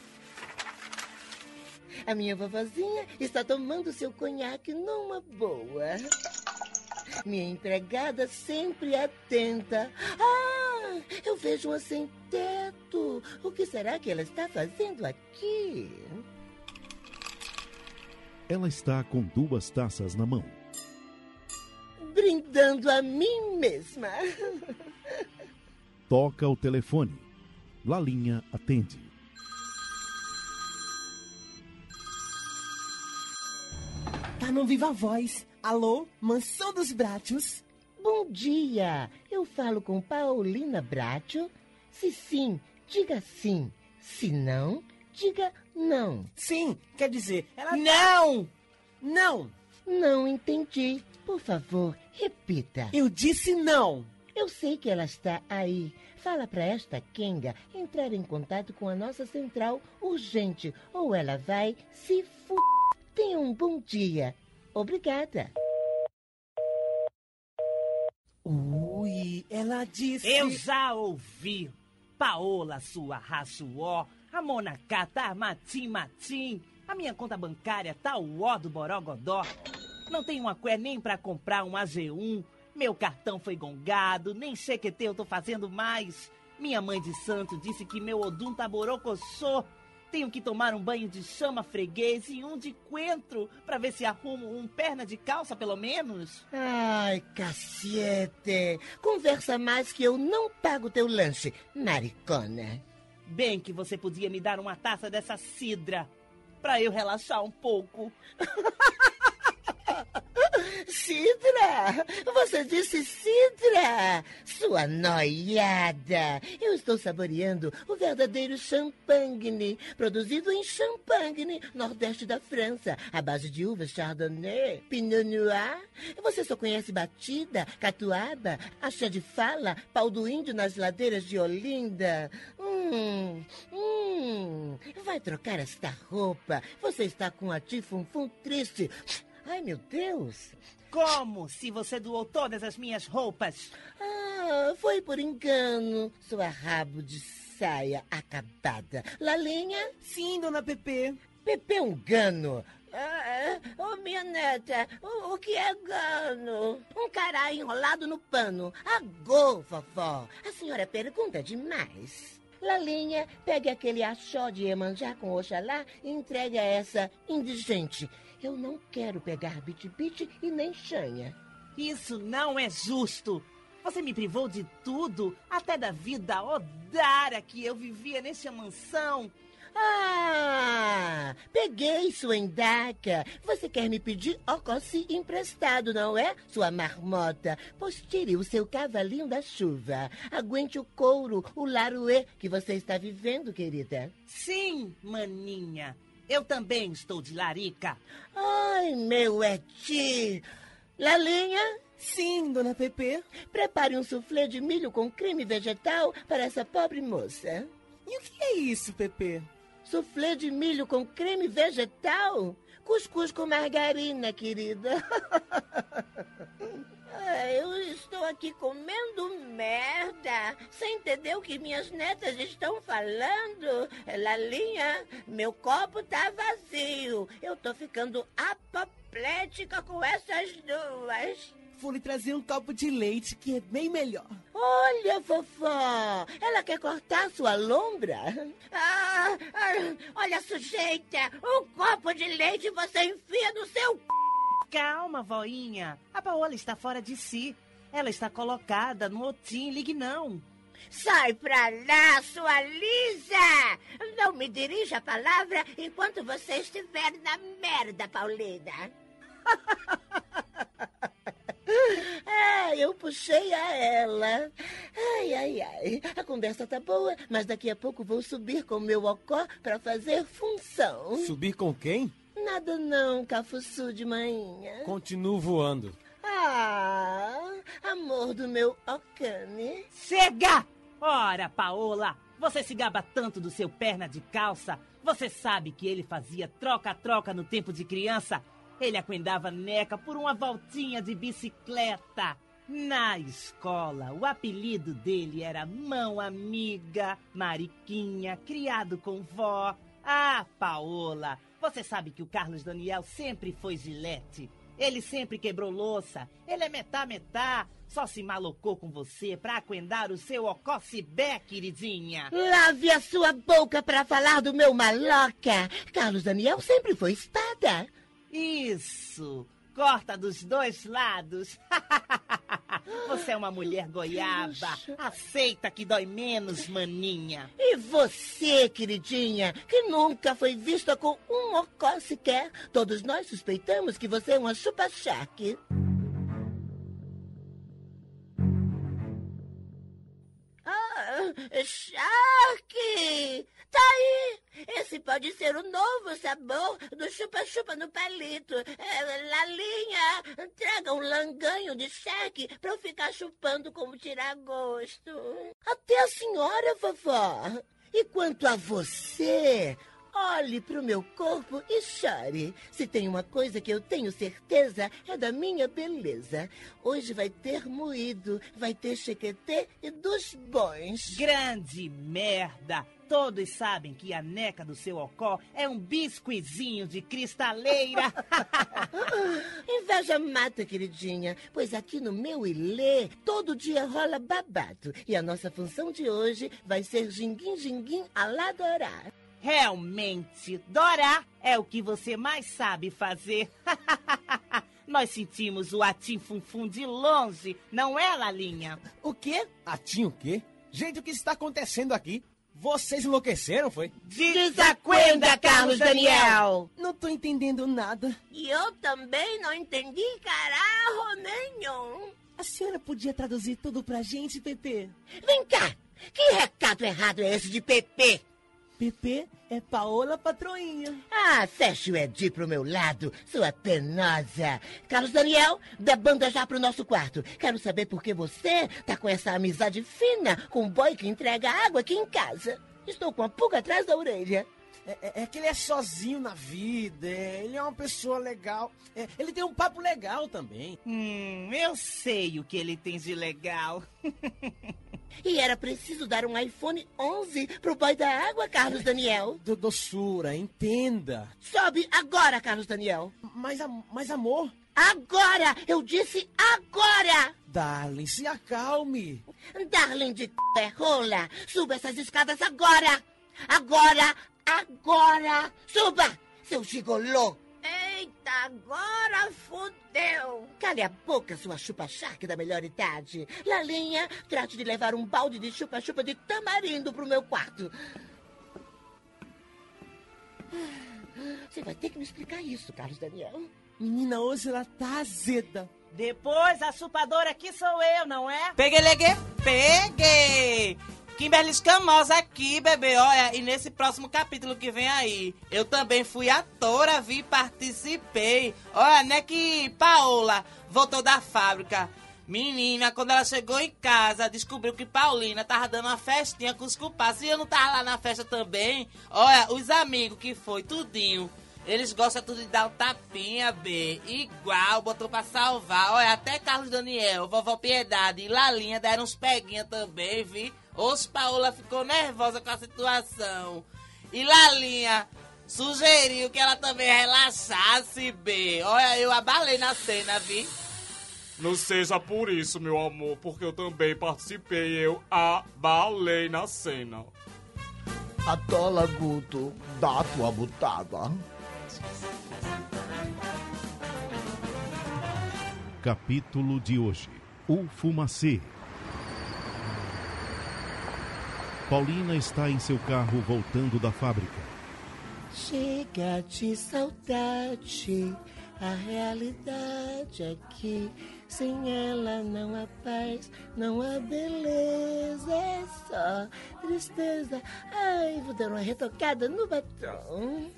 [SPEAKER 4] A minha vovozinha está tomando seu conhaque numa boa. Minha empregada sempre atenta. Ah, eu vejo uma sem teto. O que será que ela está fazendo aqui?
[SPEAKER 1] Ela está com duas taças na mão.
[SPEAKER 4] Brindando a mim mesma.
[SPEAKER 1] Toca o telefone. Lalinha atende.
[SPEAKER 13] Tá no Viva Voz. Alô, Mansão dos Brátios.
[SPEAKER 4] Bom dia. Eu falo com Paulina Bratio? Se sim, diga sim. Se não, diga não.
[SPEAKER 13] Sim, quer dizer, ela. Não! Não!
[SPEAKER 4] Não entendi. Por favor, repita.
[SPEAKER 13] Eu disse não.
[SPEAKER 4] Eu sei que ela está aí. Fala para esta Kenga entrar em contato com a nossa central urgente ou ela vai se fu... Tenha um bom dia. Obrigada.
[SPEAKER 13] Ui, ela disse.
[SPEAKER 7] Eu já ouvi. Paola, sua raçuó. A Monacá tá matim matim. A minha conta bancária tá o ó do Borogodó. Não tem uma cué nem pra comprar um AG1. Meu cartão foi gongado, nem chequetê eu tô fazendo mais. Minha mãe de santo disse que meu odum tá borocossô. Tenho que tomar um banho de chama freguês e um de coentro pra ver se arrumo um perna de calça, pelo menos.
[SPEAKER 4] Ai, cacete. Conversa mais que eu não pago teu lanche, maricona.
[SPEAKER 7] Bem que você podia me dar uma taça dessa cidra pra eu relaxar um pouco.
[SPEAKER 4] Você disse cidra! Sua noiada! Eu estou saboreando o verdadeiro champagne, produzido em Champagne, nordeste da França, à base de uvas Chardonnay, Pinot Noir. Você só conhece batida, catuaba, axé de fala, pau do índio nas ladeiras de Olinda. Hum, hum, vai trocar esta roupa. Você está com a tifunfum triste. Ai, meu Deus!
[SPEAKER 7] Como se você doou todas as minhas roupas?
[SPEAKER 4] Ah, foi por engano, sua rabo de saia acabada. Lalinha?
[SPEAKER 13] Sim, dona Pepe.
[SPEAKER 4] Pepe é um gano. Ah, oh, minha neta, o, o que é gano? Um cará enrolado no pano. Agô, vovó. A senhora pergunta demais. Lalinha, pegue aquele achó de Emanjá com Oxalá e entregue a essa indigente. Eu não quero pegar bit-bit e nem chanha.
[SPEAKER 7] Isso não é justo. Você me privou de tudo, até da vida odara que eu vivia nessa mansão.
[SPEAKER 4] Ah, peguei sua endaca. Você quer me pedir ocossi emprestado, não é, sua marmota? Pois tire o seu cavalinho da chuva. Aguente o couro, o laruê que você está vivendo, querida.
[SPEAKER 7] Sim, maninha. Eu também estou de larica.
[SPEAKER 4] Ai, meu eti. Lalinha?
[SPEAKER 13] Sim, dona Pepe.
[SPEAKER 4] Prepare um soufflé de milho com creme vegetal para essa pobre moça.
[SPEAKER 13] E o que é isso, Pepe?
[SPEAKER 4] Soufflé de milho com creme vegetal? Cuscuz com margarina, querida. Eu estou aqui comendo merda, sem entender o que minhas netas estão falando. Lalinha, meu copo tá vazio. Eu tô ficando apoplética com essas duas.
[SPEAKER 3] Vou lhe trazer um copo de leite, que é bem melhor.
[SPEAKER 4] Olha, vovó, ela quer cortar sua lombra? Ah, ah, olha, sujeita, um copo de leite você enfia no seu...
[SPEAKER 7] Calma, voinha. A Paola está fora de si. Ela está colocada no otim, ligue não.
[SPEAKER 4] Sai pra lá, sua Lisa! Não me dirija a palavra enquanto você estiver na merda, Paulina. Ah, eu puxei a ela. Ai, ai, ai. A conversa tá boa, mas daqui a pouco vou subir com meu ocó pra fazer função.
[SPEAKER 14] Subir com quem?
[SPEAKER 4] Nada não, cafuçu de manhã.
[SPEAKER 14] Continuo voando.
[SPEAKER 4] Ah, amor do meu ocane.
[SPEAKER 7] Chega! Ora, Paola, você se gaba tanto do seu perna de calça. Você sabe que ele fazia troca-troca no tempo de criança? Ele acuendava Neca por uma voltinha de bicicleta. Na escola, o apelido dele era Mão Amiga, Mariquinha, criado com vó. Ah, Paola, você sabe que o Carlos Daniel sempre foi gilete. Ele sempre quebrou louça. Ele é metá-metá. Só se malocou com você pra aquendar o seu ococibé, queridinha.
[SPEAKER 4] Lave a sua boca pra falar do meu maloca. Carlos Daniel sempre foi espada.
[SPEAKER 7] Isso! Corta dos dois lados. Você é uma mulher goiaba. Aceita que dói menos, maninha.
[SPEAKER 4] E você, queridinha, que nunca foi vista com um ocó sequer. Todos nós suspeitamos que você é uma chupa-chaque. Ah, Charque! Tá aí! Esse pode ser o novo sabor do chupa-chupa no palito. É, Lalinha, traga um langanho de charque pra eu ficar chupando como tirar gosto. Até a senhora, vovó. E quanto a você, olhe pro meu corpo e chore. Se tem uma coisa que eu tenho certeza, é da minha beleza. Hoje vai ter moído, vai ter chequetê e dos bons.
[SPEAKER 7] Grande merda! Todos sabem que a neca do seu ocó é um biscuizinho de cristaleira.
[SPEAKER 4] Inveja mata, queridinha, pois aqui no meu ilê todo dia rola babado. E a nossa função de hoje vai ser ginguim-ginguim a lá Dorá.
[SPEAKER 7] Realmente, Dora é o que você mais sabe fazer. Nós sentimos o atim funfum de longe, não é, Lalinha?
[SPEAKER 14] O quê? Atim o quê? Gente, o que está acontecendo aqui? Vocês enlouqueceram, foi?
[SPEAKER 4] Desacuenda, Carlos Daniel!
[SPEAKER 3] Não tô entendendo nada.
[SPEAKER 4] E eu também não entendi caralho nenhum.
[SPEAKER 3] A senhora podia traduzir tudo pra gente, Pepe?
[SPEAKER 4] Vem cá! Que recado errado é esse de Pepe?
[SPEAKER 3] Pepe é Paola Patroinha.
[SPEAKER 4] Ah, feche o Edi pro meu lado, sua penosa. Carlos Daniel, dê banda já pro nosso quarto. Quero saber por que você tá com essa amizade fina com o boy que entrega água aqui em casa. Estou com a pulga atrás da orelha.
[SPEAKER 3] É, é- é que ele é sozinho na vida, é, ele é uma pessoa legal. é, ele tem um papo legal também.
[SPEAKER 7] Hum, eu sei o que ele tem de legal.
[SPEAKER 4] E era preciso dar um iPhone 11 pro boy da água, Carlos Daniel.
[SPEAKER 3] Do, doçura, entenda.
[SPEAKER 4] Sobe agora, Carlos Daniel.
[SPEAKER 3] Mas, mas amor,
[SPEAKER 4] Agora! Eu disse agora!
[SPEAKER 3] darling, se acalme.
[SPEAKER 4] Darling de c... é rola, suba essas escadas agora! Agora! Agora! Suba, seu gigolô! Eita, agora fudeu! Cale a boca, sua chupa-charque da melhor idade. Lalinha, trate de levar um balde de chupa-chupa de tamarindo pro meu quarto. Você vai ter que me explicar isso, Carlos Daniel.
[SPEAKER 3] Menina, hoje ela tá azeda.
[SPEAKER 7] Depois, a chupadora aqui sou eu, não é?
[SPEAKER 5] Peguei, leguei, peguei! Kimberly Escamosa aqui, bebê, olha, e nesse próximo capítulo que vem aí, eu também fui atora, vi, participei. Olha, né que Paola voltou da fábrica. Menina, quando ela chegou em casa, descobriu que Paulina tava dando uma festinha com os culpados. E eu não tava lá na festa também. Olha, os amigos que foi, tudinho. Eles gostam tudo de dar um tapinha, B. Igual, botou pra salvar. Olha, até Carlos Daniel, Vovó Piedade e Lalinha deram uns peguinha também, vi. Os Paola ficou nervosa com a situação. E Lalinha sugeriu que ela também relaxasse, B. Olha, eu abalei na cena, vi.
[SPEAKER 9] Não seja por isso, meu amor, porque eu também participei. Eu abalei na cena.
[SPEAKER 15] Atola, Guto. Dá tua butada.
[SPEAKER 1] Capítulo de hoje: O Fumacê. Paulina está em seu carro voltando da fábrica.
[SPEAKER 4] Chega de saudade, a realidade aqui. Sem ela não há paz, não há beleza, é só tristeza. Ai, vou dar uma retocada no batom.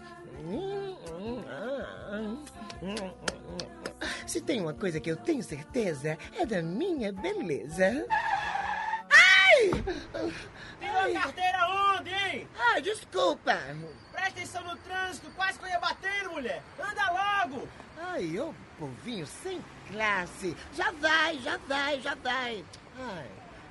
[SPEAKER 4] Se tem uma coisa que eu tenho certeza, é da minha beleza. Ai!
[SPEAKER 3] Tirou a carteira onde, hein?
[SPEAKER 4] Ai, desculpa.
[SPEAKER 3] Presta atenção no trânsito, quase que eu ia batendo, mulher. Anda logo.
[SPEAKER 4] Ai, ô povinho sem classe. Já vai, já vai, já vai. Ai,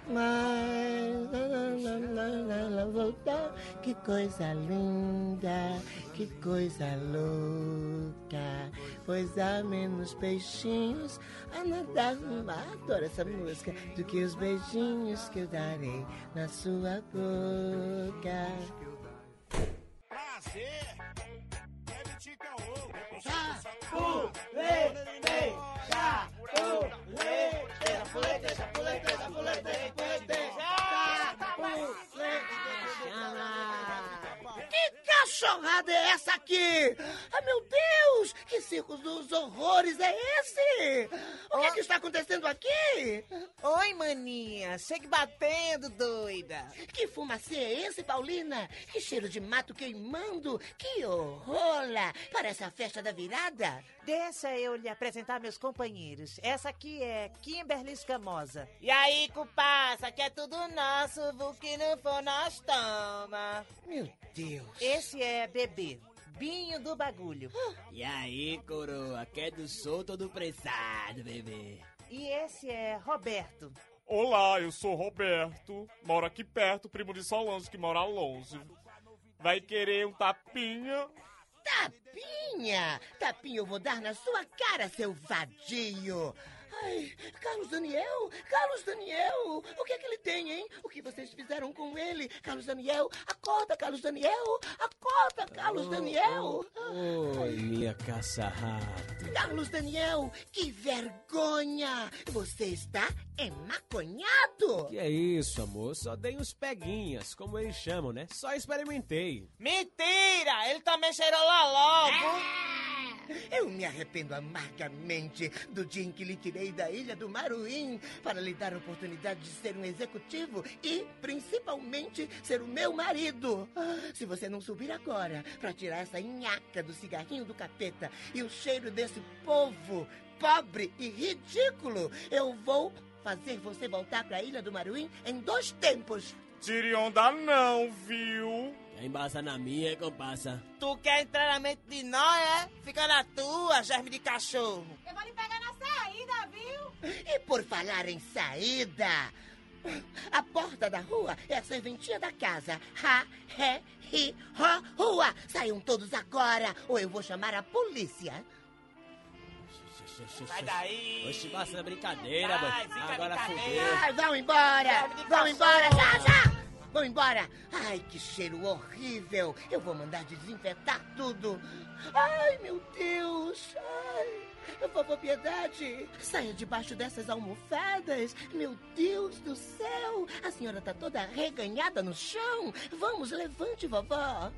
[SPEAKER 4] mas lá, lá, lá, lá, voltar. Que coisa linda, que coisa louca. Pois há menos peixinhos a nadar. Ah, Adoro essa música. Do que os beijinhos que eu darei na sua boca.
[SPEAKER 3] Prazer. Deve te caô.
[SPEAKER 4] Cachorrada é essa aqui? Ah, meu Deus! Que circo dos horrores é esse? O que, é que está acontecendo aqui?
[SPEAKER 7] Oi, maninha. Segue batendo, doida.
[SPEAKER 4] Que fumacê é esse, Paulina? Que cheiro de mato queimando? Que horror! Parece a festa da virada.
[SPEAKER 7] Deixa eu lhe apresentar meus companheiros. Essa aqui é Kimberly Escamosa.
[SPEAKER 5] E aí, cupassa, que é tudo nosso, o que não for nós toma.
[SPEAKER 4] Meu Deus.
[SPEAKER 7] Esse é Bebê. Binho do bagulho.
[SPEAKER 16] E aí, coroa, quer do solto ou do pressado, bebê?
[SPEAKER 7] E esse é Roberto.
[SPEAKER 9] Olá, eu sou Roberto. Moro aqui perto, primo de Solange, que mora longe. Vai querer um tapinha?
[SPEAKER 4] Tapinha! Tapinha eu vou dar na sua cara, seu vadio! Ai, Carlos Daniel! Carlos Daniel! O que é que ele tem, hein? O que vocês fizeram com ele? Carlos Daniel! Acorda, Carlos Daniel! Acorda, Carlos Daniel!
[SPEAKER 17] Oi, minha caça-rato.
[SPEAKER 4] Carlos Daniel, que vergonha! Você está emaconhado!
[SPEAKER 17] Que é isso, amor? Só dei uns peguinhas, como eles chamam, né? Só experimentei.
[SPEAKER 5] Mentira! Ele também cheirou lá logo.
[SPEAKER 4] Eu me arrependo amargamente do dia em que lhe tirei da ilha do Maruim para lhe dar a oportunidade de ser um executivo e, principalmente, ser o meu marido. Ah, Se você não subir agora para tirar essa nhaca do cigarrinho do capeta e o cheiro desse povo pobre e ridículo, eu vou fazer você voltar para a ilha do Maruim em dois tempos.
[SPEAKER 9] Tire onda não, viu?
[SPEAKER 16] Quer embaçar na minha, compassa?
[SPEAKER 5] Tu quer entrar na mente de nós, é? Fica na tua, germe de cachorro.
[SPEAKER 18] Eu vou lhe pegar na saída, viu?
[SPEAKER 4] E por falar em saída, a porta da rua é a serventia da casa. Ha, he, hi, ho, rua. Saiam todos agora ou eu vou chamar a polícia.
[SPEAKER 5] Sai daí.
[SPEAKER 16] Oxe, passa brincadeira,
[SPEAKER 5] Vai,
[SPEAKER 16] boy.
[SPEAKER 5] fica
[SPEAKER 16] Agora
[SPEAKER 5] brincadeira.
[SPEAKER 16] fudeu.
[SPEAKER 4] Ai, vão embora! Vão embora, já, já! Vão embora! Ai, que cheiro horrível! Eu vou mandar desinfetar tudo! Ai, meu Deus! Ai, vovó Piedade! Saia debaixo dessas almofadas! Meu Deus do céu! A senhora tá toda reganhada no chão! Vamos, levante, vovó!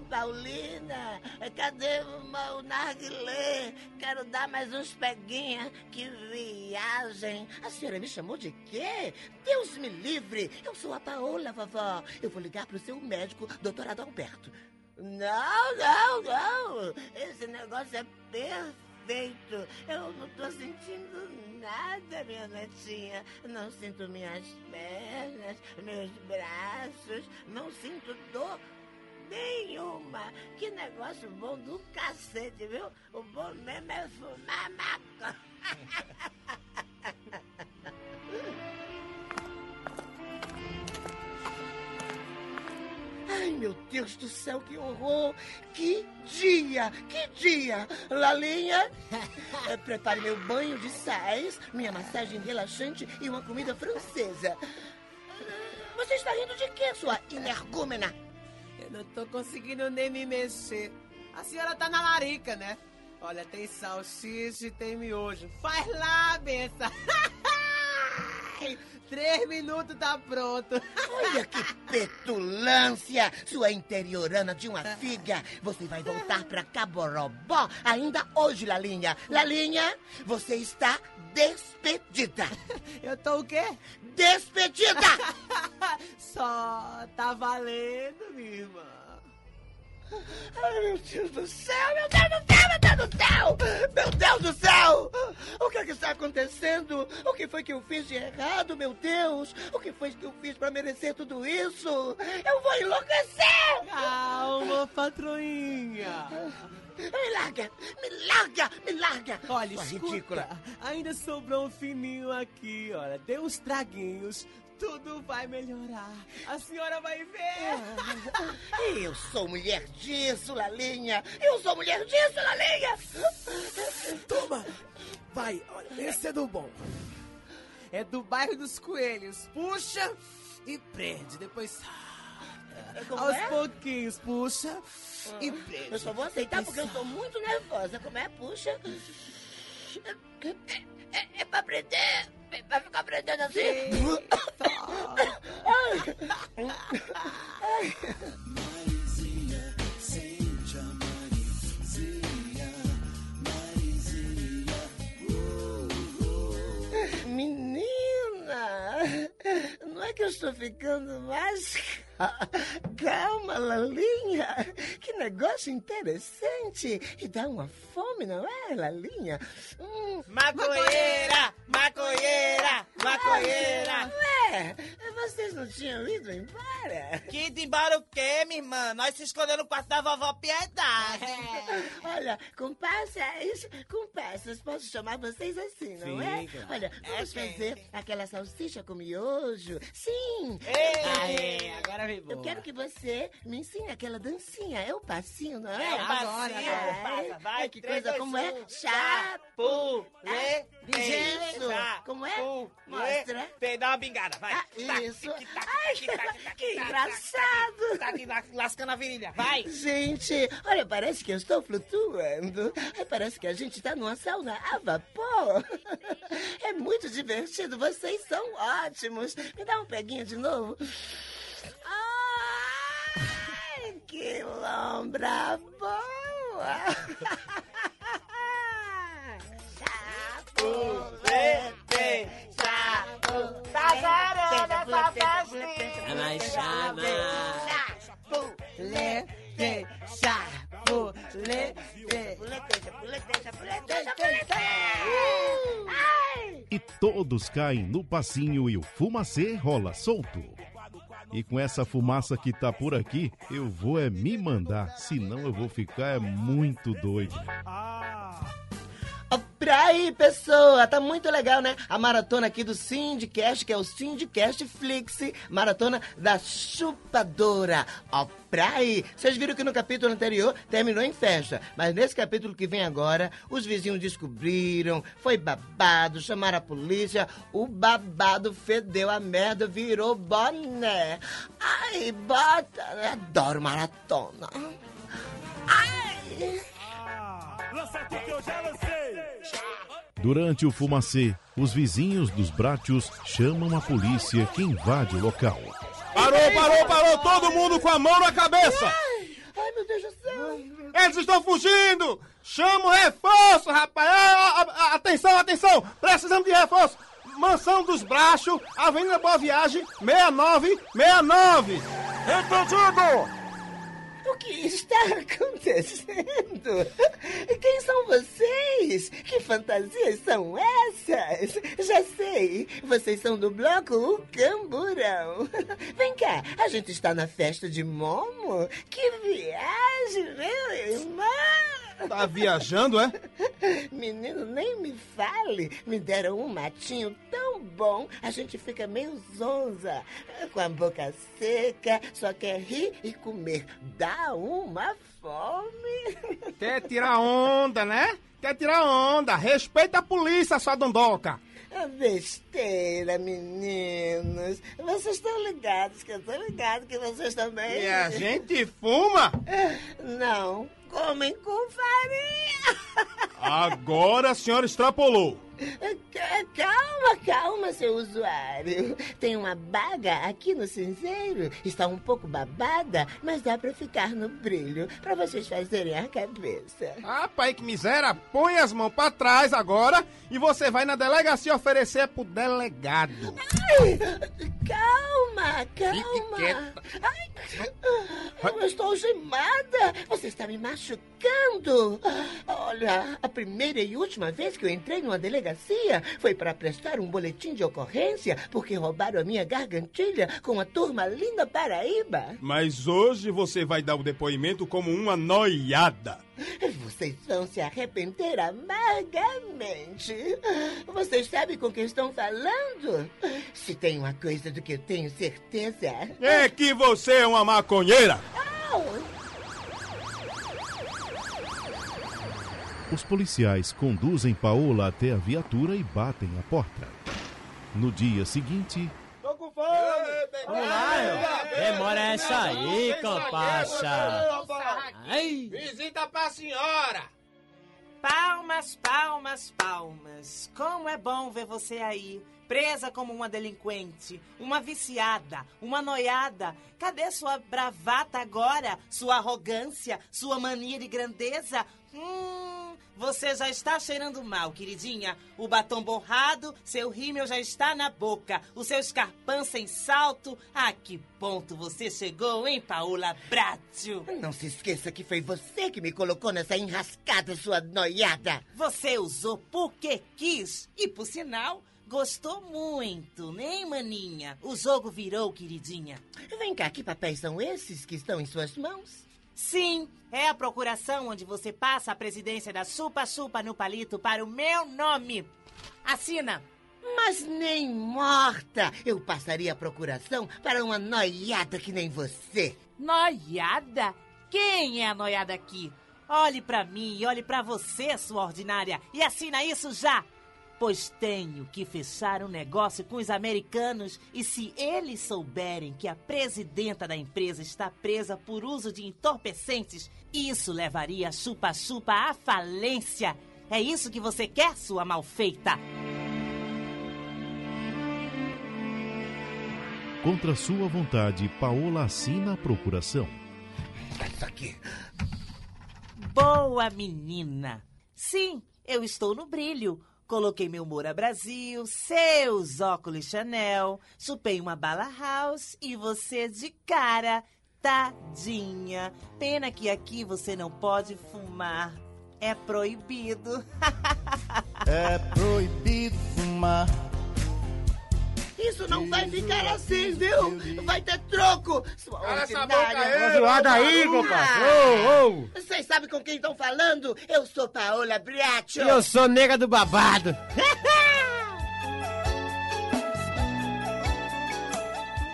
[SPEAKER 4] Paulina, cadê o meu narguilé? Quero dar mais uns peguinha. Que viagem. A senhora me chamou de quê? Deus me livre. Eu sou a Paola, vovó. Eu vou ligar pro seu médico, doutor Adalberto. Não, não, não. Esse negócio é perfeito. Eu não tô sentindo nada, minha netinha. Não sinto minhas pernas, meus braços. Não sinto dor nenhuma. Que negócio bom do cacete, viu? O bom mesmo é fumar maconha. Ai, meu Deus do céu, que horror! Que dia! Que dia! Lalinha, eh, prepare meu banho de sais, minha massagem relaxante e uma comida francesa. Você está rindo de quê, sua energúmena?
[SPEAKER 3] Não tô conseguindo nem me mexer. A senhora tá na larica, né? Olha, tem salsicha e tem miojo. Faz lá, benção. Três minutos tá pronto.
[SPEAKER 4] Olha que petulância! Sua interiorana de uma figa! Você vai voltar pra Caborobó ainda hoje, Lalinha. Lalinha, você está despedida.
[SPEAKER 3] Eu tô o quê?
[SPEAKER 4] Despedida!
[SPEAKER 3] Só tá valendo, minha irmã.
[SPEAKER 4] Ai, meu Deus do céu, meu Deus do céu, meu Deus do céu! Meu Deus do céu! O que é que está acontecendo? O que foi que eu fiz de errado, meu Deus? O que foi que eu fiz para merecer tudo isso? Eu vou enlouquecer!
[SPEAKER 3] Calma, patroinha.
[SPEAKER 4] Me larga! Me larga! Me larga!
[SPEAKER 3] Olha,
[SPEAKER 4] Sua
[SPEAKER 3] escuta,
[SPEAKER 4] ridícula!
[SPEAKER 3] ainda sobrou um fininho aqui, olha. Dê uns traguinhos, tudo vai melhorar. A senhora vai ver.
[SPEAKER 4] Eu sou mulher disso, Lalinha! Eu sou mulher disso, Lalinha!
[SPEAKER 3] Toma! Vai, olha, esse é do bom. É do bairro dos coelhos. Puxa e prende, depois...
[SPEAKER 4] Como
[SPEAKER 3] Aos
[SPEAKER 4] é?
[SPEAKER 3] pouquinhos, puxa e prende.
[SPEAKER 4] Eu só vou aceitar porque eu estou muito nervosa. Como é? Puxa. É, é pra aprender. Pra ficar aprendendo assim. Menina, não é que eu estou ficando mais calma, Lalinha. Que negócio interessante. E dá uma fome, não é, Lalinha? Hum.
[SPEAKER 5] Maconheira! Maconheira! Maconheira!
[SPEAKER 4] Ué, vocês não tinham ido embora?
[SPEAKER 5] Que ido embora o quê, minha irmã? Nós se escondemos no quarto da vovó Piedade.
[SPEAKER 4] Olha, comparsas, comparsas, posso chamar vocês assim, não é? Olha, vamos
[SPEAKER 5] É,
[SPEAKER 4] fazer aquela salsicha com miojo. Sim!
[SPEAKER 5] Ei, agora vem boa.
[SPEAKER 4] Eu quero que você me ensine aquela dancinha. É o passinho, não é?
[SPEAKER 5] É o passinho,
[SPEAKER 4] É.
[SPEAKER 5] passa, vai,
[SPEAKER 4] Ai, que
[SPEAKER 5] três,
[SPEAKER 4] coisa,
[SPEAKER 5] dois,
[SPEAKER 4] como é?
[SPEAKER 5] um,
[SPEAKER 4] Chapu,
[SPEAKER 5] lê,
[SPEAKER 4] Isso. Como é? Mostra.
[SPEAKER 5] Lê, dá uma bingada, vai.
[SPEAKER 4] Ah, isso.
[SPEAKER 5] tac,
[SPEAKER 4] Ai,
[SPEAKER 5] tac,
[SPEAKER 4] que engraçado.
[SPEAKER 5] Tá lascando a virilha, vai.
[SPEAKER 4] Gente, olha, parece que eu estou flutuando. Parece que a gente está numa sauna a vapor. É muito divertido, vocês são ótimos. Me dá um peguinho de novo. Ai, que lombra boa.
[SPEAKER 5] Chapulete, chapu, tá zerando essa festinha.
[SPEAKER 3] Ela chama.
[SPEAKER 4] Chapulete, chapulete.
[SPEAKER 1] E todos caem no passinho e o fumacê rola solto. E com essa fumaça que tá por aqui, eu vou é me mandar, senão eu vou ficar é muito doido.
[SPEAKER 4] Pra aí, pessoa, tá muito legal, né? A maratona aqui do Syndicast, que é o Syndicast Flix, maratona da chupadora. Ó, pra aí. Vocês viram que no capítulo anterior terminou em festa, mas nesse capítulo que vem agora, os vizinhos descobriram, foi babado, chamaram a polícia, o babado fedeu a merda, virou boné. Ai, bota, eu adoro maratona. Ai...
[SPEAKER 2] Lança que eu já lancei.
[SPEAKER 1] Durante o fumacê, os vizinhos dos Brátios chamam a polícia que invade o local.
[SPEAKER 19] Parou, parou, parou! Todo mundo com a mão na cabeça!
[SPEAKER 4] Ai, meu Deus do céu!
[SPEAKER 19] Eles estão fugindo! Chama o reforço, rapaz! Atenção, atenção! Precisamos de reforço! Mansão dos Brachos, Avenida Boa Viagem, 6969! Entendido!
[SPEAKER 4] O que está acontecendo? Quem são vocês? Que fantasias são essas? Já sei, vocês são do bloco O Camburão. Vem cá, a gente está na festa de Momo? Que viagem, meu irmão!
[SPEAKER 19] Tá viajando, é?
[SPEAKER 4] Menino, nem me fale. Me deram um matinho tão bom, a gente fica meio zonza. Com a boca seca, só quer rir e comer. Dá uma fome.
[SPEAKER 19] Quer tirar onda, né? Quer tirar onda. Respeita a polícia, sua dondoca.
[SPEAKER 4] É Besteira, meninos. Vocês estão ligados que eu tô ligado que vocês também.
[SPEAKER 19] E a gente fuma?
[SPEAKER 4] Não, comem com farinha.
[SPEAKER 19] Agora a senhora extrapolou.
[SPEAKER 4] Ca- Calma, calma, seu usuário. Tem uma baga aqui no cinzeiro. Está um pouco babada, mas dá pra ficar no brilho, pra vocês fazerem a cabeça.
[SPEAKER 19] Ah, pai, que miséria. Põe as mãos pra trás agora e você vai na delegacia oferecer pro delegado.
[SPEAKER 4] Ai, calma, calma. Ai, eu estou algemada. Você está me machucando. Olha, a primeira e última vez que eu entrei numa delegacia foi para prestar um boletim de ocorrência porque roubaram a minha gargantilha com a turma linda Paraíba.
[SPEAKER 19] Mas hoje você vai dar o depoimento como uma noiada.
[SPEAKER 4] Vocês vão se arrepender amargamente. Vocês sabem com quem estão falando? Se tem uma coisa do que eu tenho certeza.
[SPEAKER 19] É que você é uma maconheira.
[SPEAKER 1] Os policiais conduzem Paola até a viatura e batem a porta. No dia seguinte,
[SPEAKER 20] Tô com fome!
[SPEAKER 12] Vamos lá, Demora essa aí, compacha. Ai.
[SPEAKER 20] Visita pra senhora!
[SPEAKER 7] Palmas, palmas, palmas. Como é bom ver você aí, presa como uma delinquente, uma viciada, uma noiada. Cadê sua bravata agora? Sua arrogância, sua mania de grandeza? Hum, você já está cheirando mal, queridinha. O batom borrado, seu rímel já está na boca, o seu escarpão sem salto. A que ponto você chegou, hein, Paola Bratio?
[SPEAKER 4] Não se esqueça que foi você que me colocou nessa enrascada, sua noiada.
[SPEAKER 7] Você usou porque quis e, por sinal, gostou muito, né, maninha? O jogo virou, queridinha.
[SPEAKER 4] Vem cá, que papéis são esses que estão em suas mãos?
[SPEAKER 7] Sim, é a procuração onde você passa a presidência da Chupa Chupa no Palito para o meu nome. Assina.
[SPEAKER 4] Mas nem morta eu passaria a procuração para uma noiada que nem você.
[SPEAKER 7] Noiada? Quem é a noiada aqui? Olhe pra mim e olhe pra você, sua ordinária, e assina isso já! Pois tenho que fechar um negócio com os americanos e se eles souberem que a presidenta da empresa está presa por uso de entorpecentes, isso levaria a chupa-chupa à falência. É isso que você quer, sua malfeita?
[SPEAKER 1] contra sua vontade, Paola assina a procuração.
[SPEAKER 4] Isso aqui.
[SPEAKER 7] Boa menina! Sim, eu estou no brilho. Coloquei meu Moura Brasil, seus óculos Chanel, chupei uma bala house e você de cara, tadinha. Pena que aqui você não pode fumar. É proibido.
[SPEAKER 21] É proibido fumar.
[SPEAKER 4] Isso não vai ficar assim, viu? Vai ter troco! Sua
[SPEAKER 20] Cala essa boca aí,
[SPEAKER 4] malvada.
[SPEAKER 20] aí, compadre. Ô, ô.
[SPEAKER 4] Vocês sabem com quem estão falando? Eu sou Paola Briaccio.
[SPEAKER 12] Eu sou nega do babado.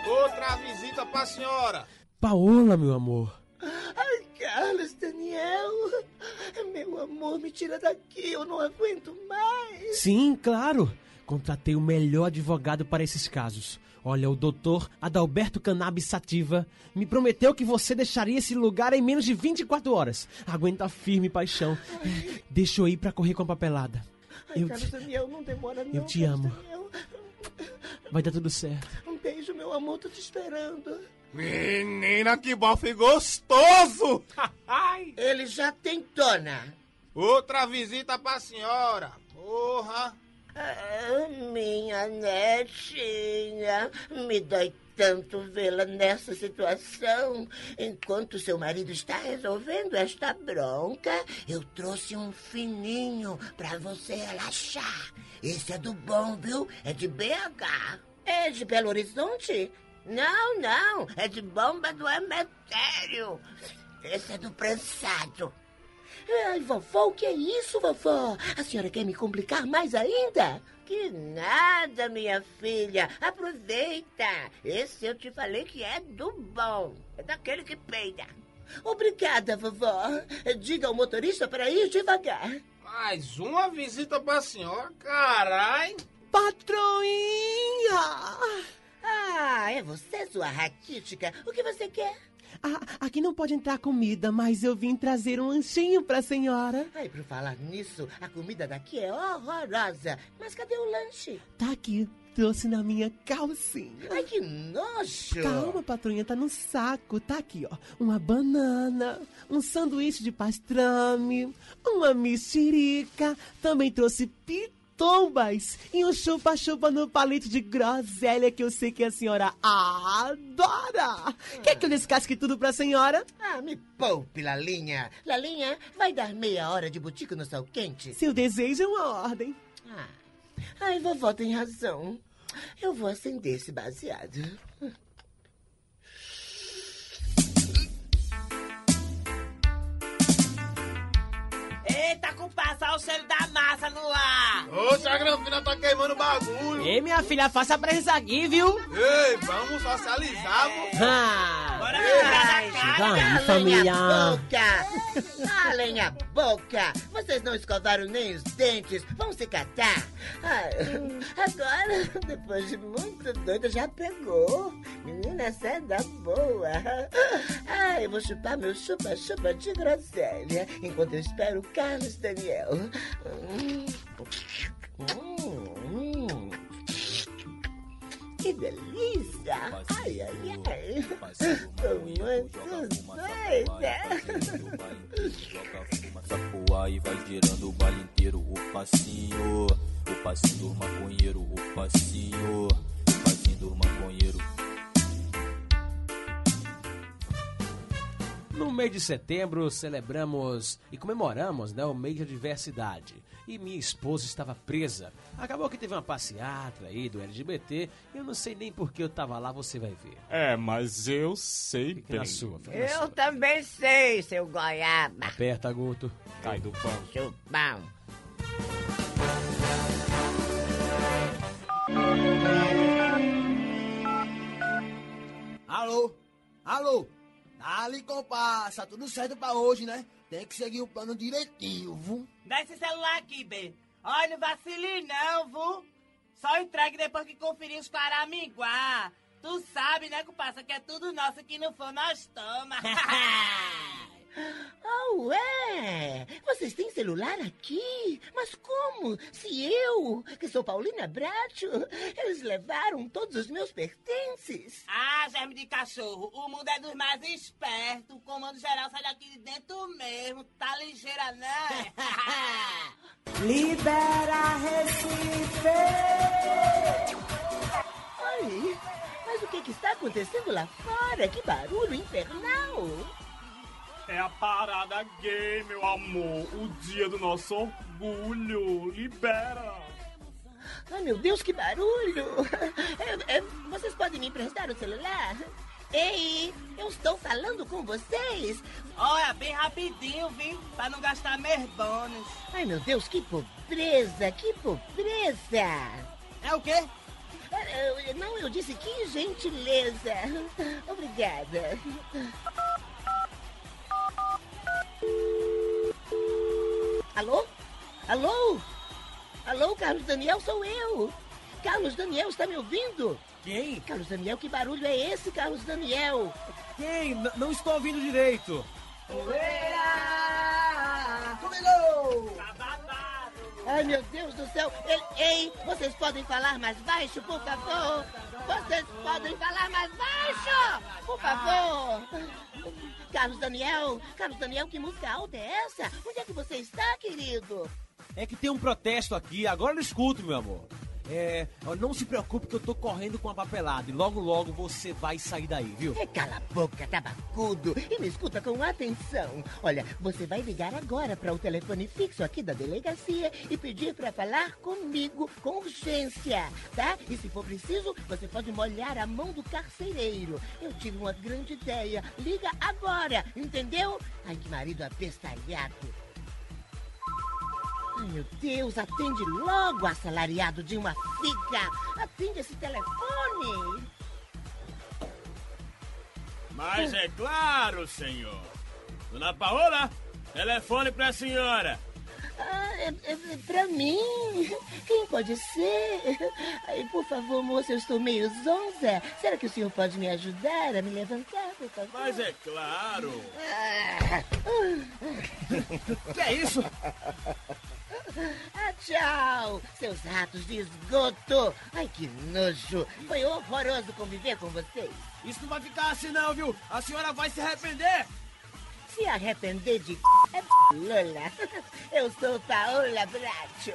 [SPEAKER 19] Outra visita pra senhora.
[SPEAKER 3] Paola, meu amor.
[SPEAKER 4] Ai, Carlos, Daniel. Meu amor, me tira daqui. Eu não aguento mais.
[SPEAKER 3] Sim, claro. Contratei o melhor advogado para esses casos. Olha, o doutor Adalberto Cannabis Sativa me prometeu que você deixaria esse lugar em menos de 24 horas. Aguenta firme, paixão. Deixa eu ir pra correr com a papelada.
[SPEAKER 4] Ai,
[SPEAKER 3] Eu
[SPEAKER 4] Carlos,
[SPEAKER 3] te,
[SPEAKER 4] Daniel, não demora não.
[SPEAKER 3] eu te
[SPEAKER 4] Carlos
[SPEAKER 3] amo.
[SPEAKER 4] Daniel.
[SPEAKER 3] Vai dar tudo certo.
[SPEAKER 4] Um beijo, meu amor. Tô te esperando.
[SPEAKER 19] Menina, que bofe gostoso!
[SPEAKER 4] Ele já tem dona.
[SPEAKER 19] Outra visita pra senhora. Porra!
[SPEAKER 4] Ah, minha netinha, me dói tanto vê-la nessa situação. Enquanto seu marido está resolvendo esta bronca, eu trouxe um fininho pra você relaxar. Esse é do bom, viu? É de BH. É de Belo Horizonte? Não, não, é de bomba do Emetério. Esse é do prensado. Ai, vovó, o que é isso, vovó? A senhora quer me complicar mais ainda? Que nada, minha filha. Aproveita. Esse eu te falei que é do bom. É daquele que peida. Obrigada, vovó. Diga ao motorista para ir devagar.
[SPEAKER 19] Mais uma visita pra senhora, carai.
[SPEAKER 3] Patroinha!
[SPEAKER 4] Ah, é você, sua raquítica. O que você quer?
[SPEAKER 3] Ah, aqui não pode entrar comida, mas eu vim trazer um lanchinho pra senhora.
[SPEAKER 4] Ai, por falar nisso, a comida daqui é horrorosa. Mas cadê o lanche?
[SPEAKER 3] Tá aqui, trouxe na minha calcinha.
[SPEAKER 4] Ai, que nojo!
[SPEAKER 3] Calma, patroinha, tá no saco. Tá aqui, ó. Uma banana, um sanduíche de pastrame, uma mexerica. Também trouxe pitombas e um chupa-chupa no palito de groselha que eu sei que a senhora adora. Quer que eu descasque tudo pra senhora?
[SPEAKER 4] Ah, me poupe, Lalinha. Lalinha, vai dar meia hora de butico no sol quente?
[SPEAKER 3] Seu desejo é uma ordem.
[SPEAKER 4] Ah. Ai, vovó tem razão. Eu vou acender esse baseado.
[SPEAKER 7] Eita, comparsa, olha o cheiro da.
[SPEAKER 19] Oxe, a Granfina tá queimando bagulho.
[SPEAKER 22] Ei, minha filha, faça a presença aqui, viu?
[SPEAKER 19] Ei, vamos socializar, pô.
[SPEAKER 22] Ah,
[SPEAKER 7] Bora cara.
[SPEAKER 4] a
[SPEAKER 22] família.
[SPEAKER 4] boca! Calem a boca! Vocês não escovaram nem os dentes, vão se catar! Ai, agora, depois de muito doida, já pegou! Menina, essa é da boa! Ai, eu vou chupar meu chupa-chupa de groselha enquanto eu espero o Carlos Daniel. Hum. Hum, hum. Que delícia! Ai, ai, ai! Tô muito doida!
[SPEAKER 6] Porra aí vai girando o baile inteiro. O passinho, o passinho do maconheiro. O passinho, o passinho do maconheiro.
[SPEAKER 23] No mês de setembro, celebramos e comemoramos né, o mês da diversidade. E minha esposa estava presa. Acabou que teve uma passeata aí do LGBT. Eu não sei nem por que eu tava lá, você vai ver.
[SPEAKER 9] É, mas eu sei
[SPEAKER 23] Fique
[SPEAKER 9] bem.
[SPEAKER 23] na sua, na
[SPEAKER 4] Eu
[SPEAKER 23] sua.
[SPEAKER 4] também sei, seu goiaba!
[SPEAKER 23] Aperta, Guto.
[SPEAKER 9] Cai do pão.
[SPEAKER 4] Chupão!
[SPEAKER 24] Alô? Alô? Dali, comparsa, tudo certo pra hoje, né? Tem que seguir o plano direitinho, viu?
[SPEAKER 7] Dá esse celular aqui, B. Olha, não vacile não, viu? Só entregue depois que conferir os Caraminguá. Tu sabe, né, comparsa, que é tudo nosso, que não for nós toma.
[SPEAKER 4] Oh, é? Vocês têm celular aqui? Mas como? Se eu, que sou Paulina Bracho, eles levaram todos os meus pertences.
[SPEAKER 7] ah, germe de cachorro, o mundo é dos mais espertos. O comando geral sai daqui de dentro mesmo. Tá ligeira, né?
[SPEAKER 3] Libera Recife!
[SPEAKER 4] Ai, mas o que, que está acontecendo lá fora? Que barulho infernal!
[SPEAKER 9] É a parada gay, meu amor. O dia do nosso orgulho. Libera.
[SPEAKER 4] Ai, meu Deus, que barulho! É, é, vocês podem me emprestar o celular? Ei, eu estou falando com vocês!
[SPEAKER 7] Olha, bem rapidinho, viu? Pra não gastar meus bônus.
[SPEAKER 4] Ai, meu Deus, que pobreza! Que pobreza!
[SPEAKER 7] É o quê?
[SPEAKER 4] É, eu- Não, eu disse que gentileza! Obrigada! Alô? Alô? Alô, Carlos Daniel, sou eu! Carlos Daniel, está me ouvindo?
[SPEAKER 23] Quem?
[SPEAKER 4] Carlos Daniel, que barulho é esse, Carlos Daniel?
[SPEAKER 23] Quem? N- não estou ouvindo direito.
[SPEAKER 24] Comigo!
[SPEAKER 4] Ai, meu Deus do céu! Ei, vocês podem falar mais baixo, por favor? Vocês podem falar mais baixo? Por favor! Carlos Daniel, Carlos Daniel, que música alta é essa? Onde é que você está, querido?
[SPEAKER 23] É que tem um protesto aqui, agora eu escuto, meu amor. É, não se preocupe que eu tô correndo com a papelada e logo logo você vai sair daí, viu?
[SPEAKER 4] É, cala a boca, tabacudo, e me escuta com atenção. Olha, você vai ligar agora para o telefone fixo aqui da delegacia e pedir para falar comigo com urgência, tá? E se for preciso, você pode molhar a mão do carcereiro. Eu tive uma grande ideia. Liga agora, entendeu? Ai, que marido apestalhado. Ai, meu Deus, atende logo, assalariado de uma figa. Atende esse telefone.
[SPEAKER 25] Mas é claro, senhor. Dona Paola, telefone pra senhora.
[SPEAKER 4] Ah, é, é, é pra mim? Quem pode ser? Ai, por favor, moça, eu estou meio zonza. Será que o senhor pode me ajudar a me levantar, por favor?
[SPEAKER 25] Mas é claro.
[SPEAKER 4] que é isso? Ah, tchau, seus ratos de esgoto. Ai, que nojo. Foi horroroso conviver com vocês.
[SPEAKER 26] Isso não vai ficar assim não, viu? A senhora vai se arrepender.
[SPEAKER 4] Se arrepender de é Lula. Eu sou Paola Bracho.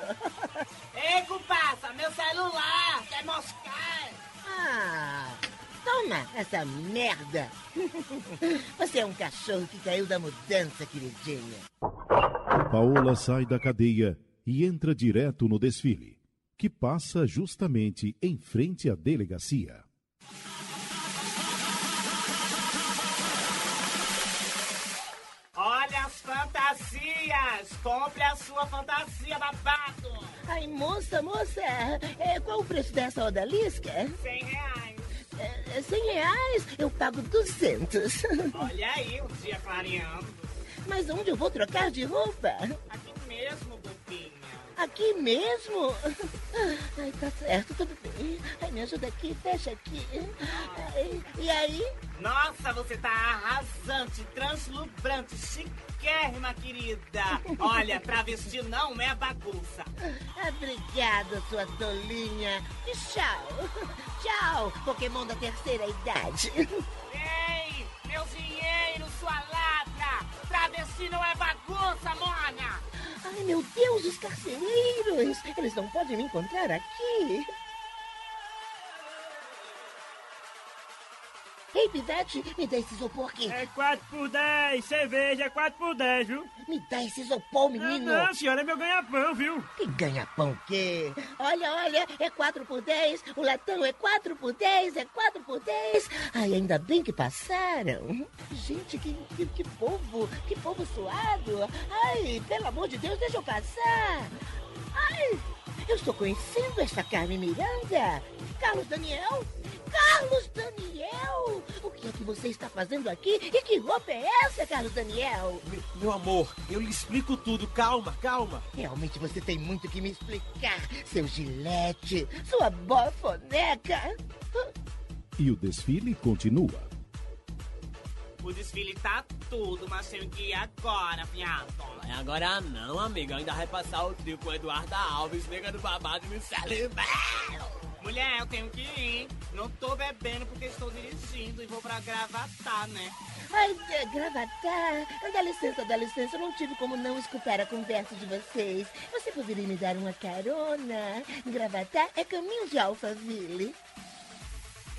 [SPEAKER 7] Ei, passa meu celular, quer moscar?
[SPEAKER 4] Ah, toma essa merda. Você é um cachorro que caiu da mudança, queridinha.
[SPEAKER 1] Paola sai da cadeia e entra direto no desfile, que passa justamente em frente à delegacia.
[SPEAKER 7] Olha as fantasias! Compre a sua fantasia, babado!
[SPEAKER 4] Ai, moça, moça, é, qual o preço dessa odalisca?
[SPEAKER 7] 100 reais.
[SPEAKER 4] É, 100 reais? Eu pago 200.
[SPEAKER 7] Olha aí o dia clareando.
[SPEAKER 4] Mas onde eu vou trocar de roupa?
[SPEAKER 7] Aqui mesmo, bobinha.
[SPEAKER 4] Aqui mesmo? Ai, tá certo, tudo bem. Ai, me ajuda aqui, fecha aqui. Ai, e aí?
[SPEAKER 7] Nossa, você tá arrasante, translumbrante, chiquérrima, querida. Olha, travesti não é bagunça.
[SPEAKER 4] Obrigada, sua tolinha. E tchau. Tchau, Pokémon da terceira idade.
[SPEAKER 7] Ei, meu dinheiro, sua. Travesti não é bagunça, mona.
[SPEAKER 4] Ai, meu Deus, os carcereiros! Eles não podem me encontrar aqui. Ei, Pivete, me dá esse isopor aqui.
[SPEAKER 27] É 4 por 10, cerveja é 4 por 10, viu?
[SPEAKER 4] Me dá esse isopor, menino.
[SPEAKER 27] Não, não, senhora, é meu ganha-pão, viu?
[SPEAKER 4] Que ganha-pão o quê? Olha, olha, é 4 por 10, o latão é 4 por 10, é 4 por 10. Ai, ainda bem que passaram. Gente, que, que, que povo, que povo suado. Ai, pelo amor de Deus, deixa eu passar. Ai, eu estou conhecendo essa Carmen Miranda. Carlos Daniel? Carlos Daniel! O que é que você está fazendo aqui? E que roupa é essa, Carlos Daniel?
[SPEAKER 28] Meu, meu amor, eu lhe explico tudo. Calma, calma.
[SPEAKER 4] Realmente você tem muito que me explicar, seu gilete, sua bofoneca.
[SPEAKER 1] E o desfile continua.
[SPEAKER 7] O desfile tá tudo, mas tenho que ir agora, viado.
[SPEAKER 3] Vai agora não, amigo. Ainda vai passar o trio com Eduardo Alves, nega do babado e Michele
[SPEAKER 7] Mulher, eu tenho que ir. Não tô bebendo porque estou dirigindo e vou pra Gravatar, né?
[SPEAKER 4] Ai, é, Gravatar, dá licença, dá licença. Eu não tive como não escutar a conversa de vocês. Você poderia me dar uma carona? Gravatar é caminho de Alphaville.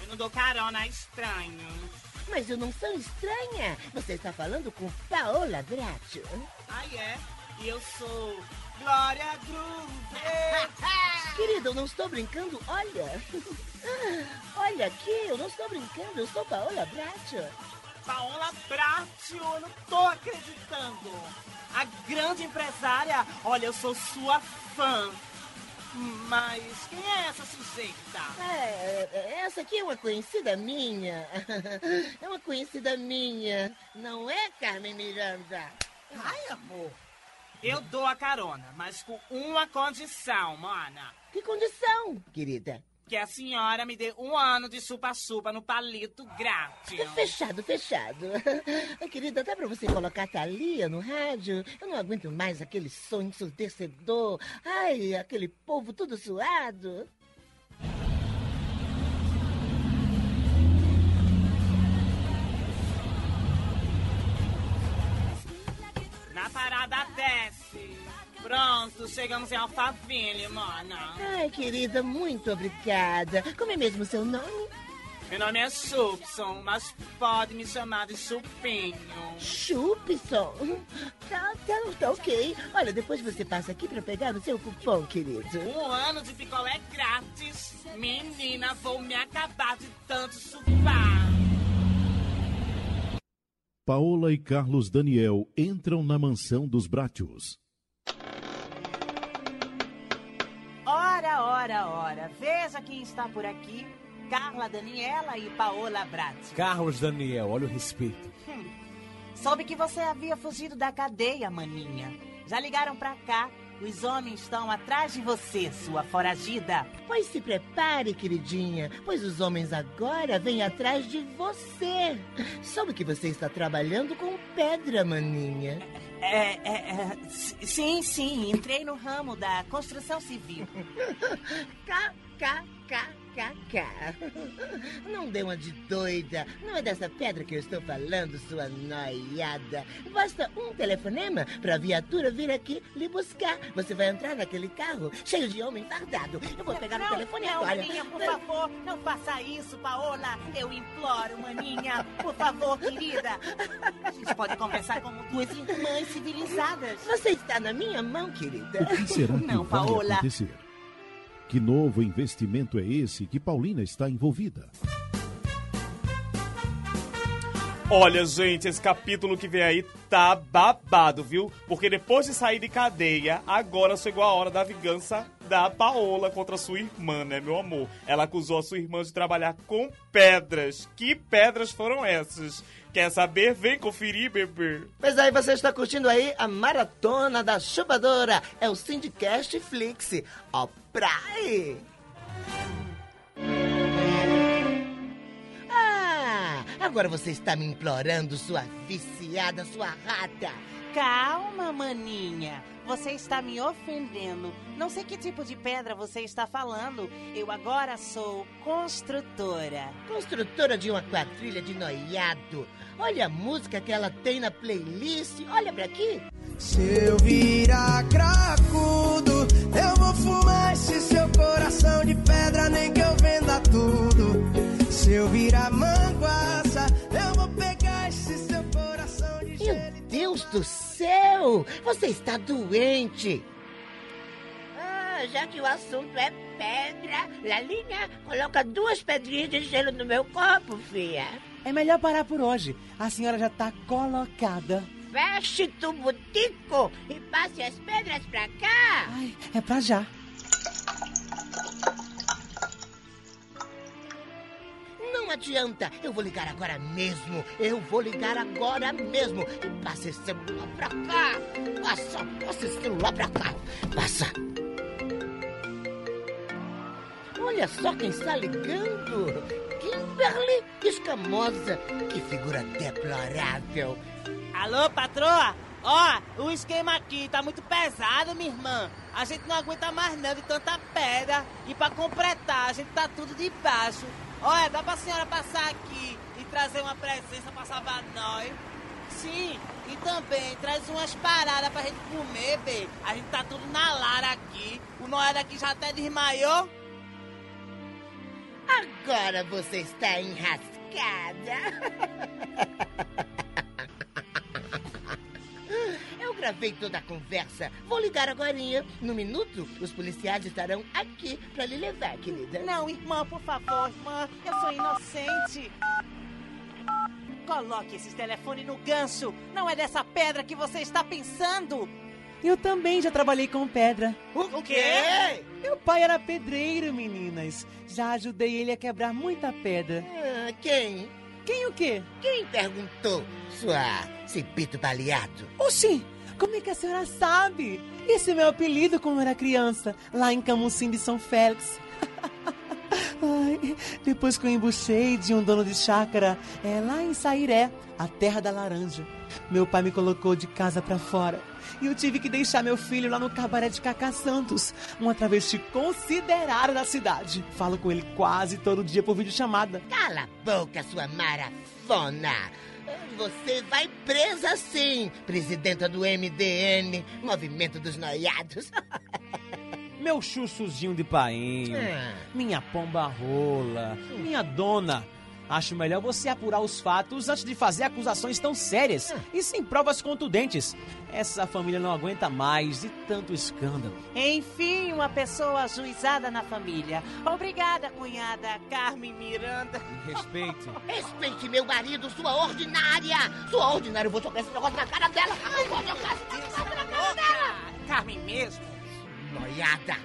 [SPEAKER 7] Eu não dou carona a estranhos.
[SPEAKER 4] Mas eu não sou estranha. Você está falando com Paola Bracho.
[SPEAKER 7] Ah, é? E eu sou Glória Groove.
[SPEAKER 4] Querida, eu não estou brincando. Olha. Olha aqui, eu não estou brincando. Eu sou Paola Bracho.
[SPEAKER 7] Paola Bracho, eu não tô acreditando. A grande empresária. Olha, eu sou sua fã. Mas quem é essa sujeita?
[SPEAKER 4] É, essa aqui é uma conhecida minha. É uma conhecida minha. Não é, Carmen Miranda?
[SPEAKER 7] Ai, amor. Eu dou a carona, mas com uma condição, mana.
[SPEAKER 4] Que condição, querida?
[SPEAKER 7] Que a senhora me dê um ano de chupa-chupa no palito grátis.
[SPEAKER 4] Fechado, fechado. Querida, dá pra você colocar Thalia no rádio? Eu não aguento mais aquele som ensurdecedor. Ai, aquele povo todo suado.
[SPEAKER 7] Na parada desce. Pronto, chegamos em Alphaville, mana.
[SPEAKER 4] Ai, querida, muito obrigada. Como é mesmo seu nome?
[SPEAKER 7] Meu nome é Chupson, mas pode me chamar de Chupinho.
[SPEAKER 4] Chupson? Tá, tá, tá ok. Olha, depois você passa aqui pra pegar o seu cupom, querido.
[SPEAKER 7] Um ano de picolé grátis. Menina, vou me acabar de tanto chupar.
[SPEAKER 1] Paola e Carlos Daniel entram na mansão dos Bratios.
[SPEAKER 7] Ora, ora, veja quem está por aqui. Carla Daniela e Paola Bratti.
[SPEAKER 29] Carlos Daniel, olha o respeito.
[SPEAKER 7] Hum. Soube que você havia fugido da cadeia, maninha. Já ligaram pra cá. Os homens estão atrás de você, sua foragida.
[SPEAKER 4] Pois se prepare, queridinha, pois os homens agora vêm atrás de você. Soube que você está trabalhando com pedra, maninha.
[SPEAKER 7] É, é, é, sim, sim, entrei no ramo da construção civil.
[SPEAKER 4] Não dê uma de doida. Não é dessa pedra que eu estou falando, sua noiada. Basta um telefonema para a viatura vir aqui lhe buscar. Você vai entrar naquele carro cheio de homem fardado. Eu vou pegar o telefone
[SPEAKER 7] não,
[SPEAKER 4] agora.
[SPEAKER 7] maninha, por favor, não faça isso, Paola. Eu imploro, maninha. Por favor, querida. A gente pode conversar como duas irmãs civilizadas.
[SPEAKER 4] Você está na minha mão, querida.
[SPEAKER 1] O que será que
[SPEAKER 7] Não,
[SPEAKER 1] vai
[SPEAKER 7] Paola.
[SPEAKER 1] acontecer? Que novo investimento é esse que Paulina está envolvida?
[SPEAKER 9] Olha, gente, esse capítulo que vem aí tá babado, viu? Porque depois de sair de cadeia, agora chegou a hora da vingança da Paola contra sua irmã, né, meu amor? Ela acusou a sua irmã de trabalhar com pedras. Que pedras foram essas? Quer saber? Vem conferir, bebê.
[SPEAKER 4] Pois aí, você está curtindo aí a maratona da chupadora. É o Syndicast Flix. Ó, praia! Ah, agora você está me implorando, sua viciada, sua rata.
[SPEAKER 7] Calma, maninha. Você está me ofendendo. Não sei que tipo de pedra você está falando. Eu agora sou construtora.
[SPEAKER 4] Construtora de uma quadrilha de noiado. Olha a música que ela tem na playlist. Olha pra aqui.
[SPEAKER 21] Se eu virar cracudo, eu vou fumar esse seu coração de pedra, nem que eu venda tudo. Se eu virar manguaça, eu vou pegar esse seu coração de
[SPEAKER 4] Meu Deus do céu! Você está doente!
[SPEAKER 30] Ah, já que o assunto é pedra, Lalinha, coloca duas pedrinhas de gelo no meu copo, filha.
[SPEAKER 3] É melhor parar por hoje. A senhora já tá colocada.
[SPEAKER 30] Feche tu butico e passe as pedras pra cá.
[SPEAKER 3] Ai, é pra já.
[SPEAKER 4] Não adianta! Eu vou ligar agora mesmo! Eu vou ligar agora mesmo! Passa esse celular pra cá! Passa, passa esse celular pra cá! Passa! Olha só quem está ligando! Kimberly Escamosa! Que figura deplorável!
[SPEAKER 31] Alô, patroa? Ó, o esquema aqui tá muito pesado, minha irmã. A gente não aguenta mais não de tanta pedra. E pra completar, a gente tá tudo de baixo. Olha, dá pra senhora passar aqui e trazer uma presença pra salvar nós? Sim, e também traz umas paradas pra gente comer, bê. A gente tá tudo na lara aqui. O Noé daqui já até desmaiou.
[SPEAKER 4] Agora você está enrascada! gravei toda a conversa. Vou ligar agora. No minuto, os policiais estarão aqui pra lhe levar, querida.
[SPEAKER 7] Não, irmã, por favor, irmã. Eu sou inocente. Coloque esse telefone no gancho. Não é dessa pedra que você está pensando.
[SPEAKER 3] Eu também já trabalhei com pedra.
[SPEAKER 4] O quê?
[SPEAKER 3] Meu pai era pedreiro, meninas. Já ajudei ele a quebrar muita pedra.
[SPEAKER 4] Ah, quem?
[SPEAKER 3] Quem o quê?
[SPEAKER 4] Quem perguntou? Sua cipito baleado.
[SPEAKER 3] Oxi, como é que a senhora sabe? Esse é meu apelido quando era criança, lá em Camusim de São Félix. Ai, depois que eu embuchei de um dono de chácara, é lá em Sairé, a terra da laranja. Meu pai me colocou de casa pra fora. E eu tive que deixar meu filho lá no cabaré de Cacá Santos, uma travesti considerada da cidade. Falo com ele quase todo dia por videochamada.
[SPEAKER 4] Cala a boca, sua marafona! Você vai presa sim, presidenta do MDN, Movimento dos Noiados.
[SPEAKER 29] Meu chuchuzinho de painho,
[SPEAKER 4] Ah.
[SPEAKER 29] minha pomba rola, minha dona. Acho melhor você apurar os fatos antes de fazer acusações tão sérias e sem provas contundentes. Essa família não aguenta mais de tanto escândalo.
[SPEAKER 7] Enfim, uma pessoa ajuizada na família. Obrigada, cunhada Carmen Miranda.
[SPEAKER 29] Me respeite.
[SPEAKER 4] Respeite meu marido, sua ordinária! Sua ordinária, eu vou jogar esse negócio na cara dela! Eu vou jogar esse negócio na cara dela!
[SPEAKER 7] Carmen mesmo.
[SPEAKER 4] Noiada!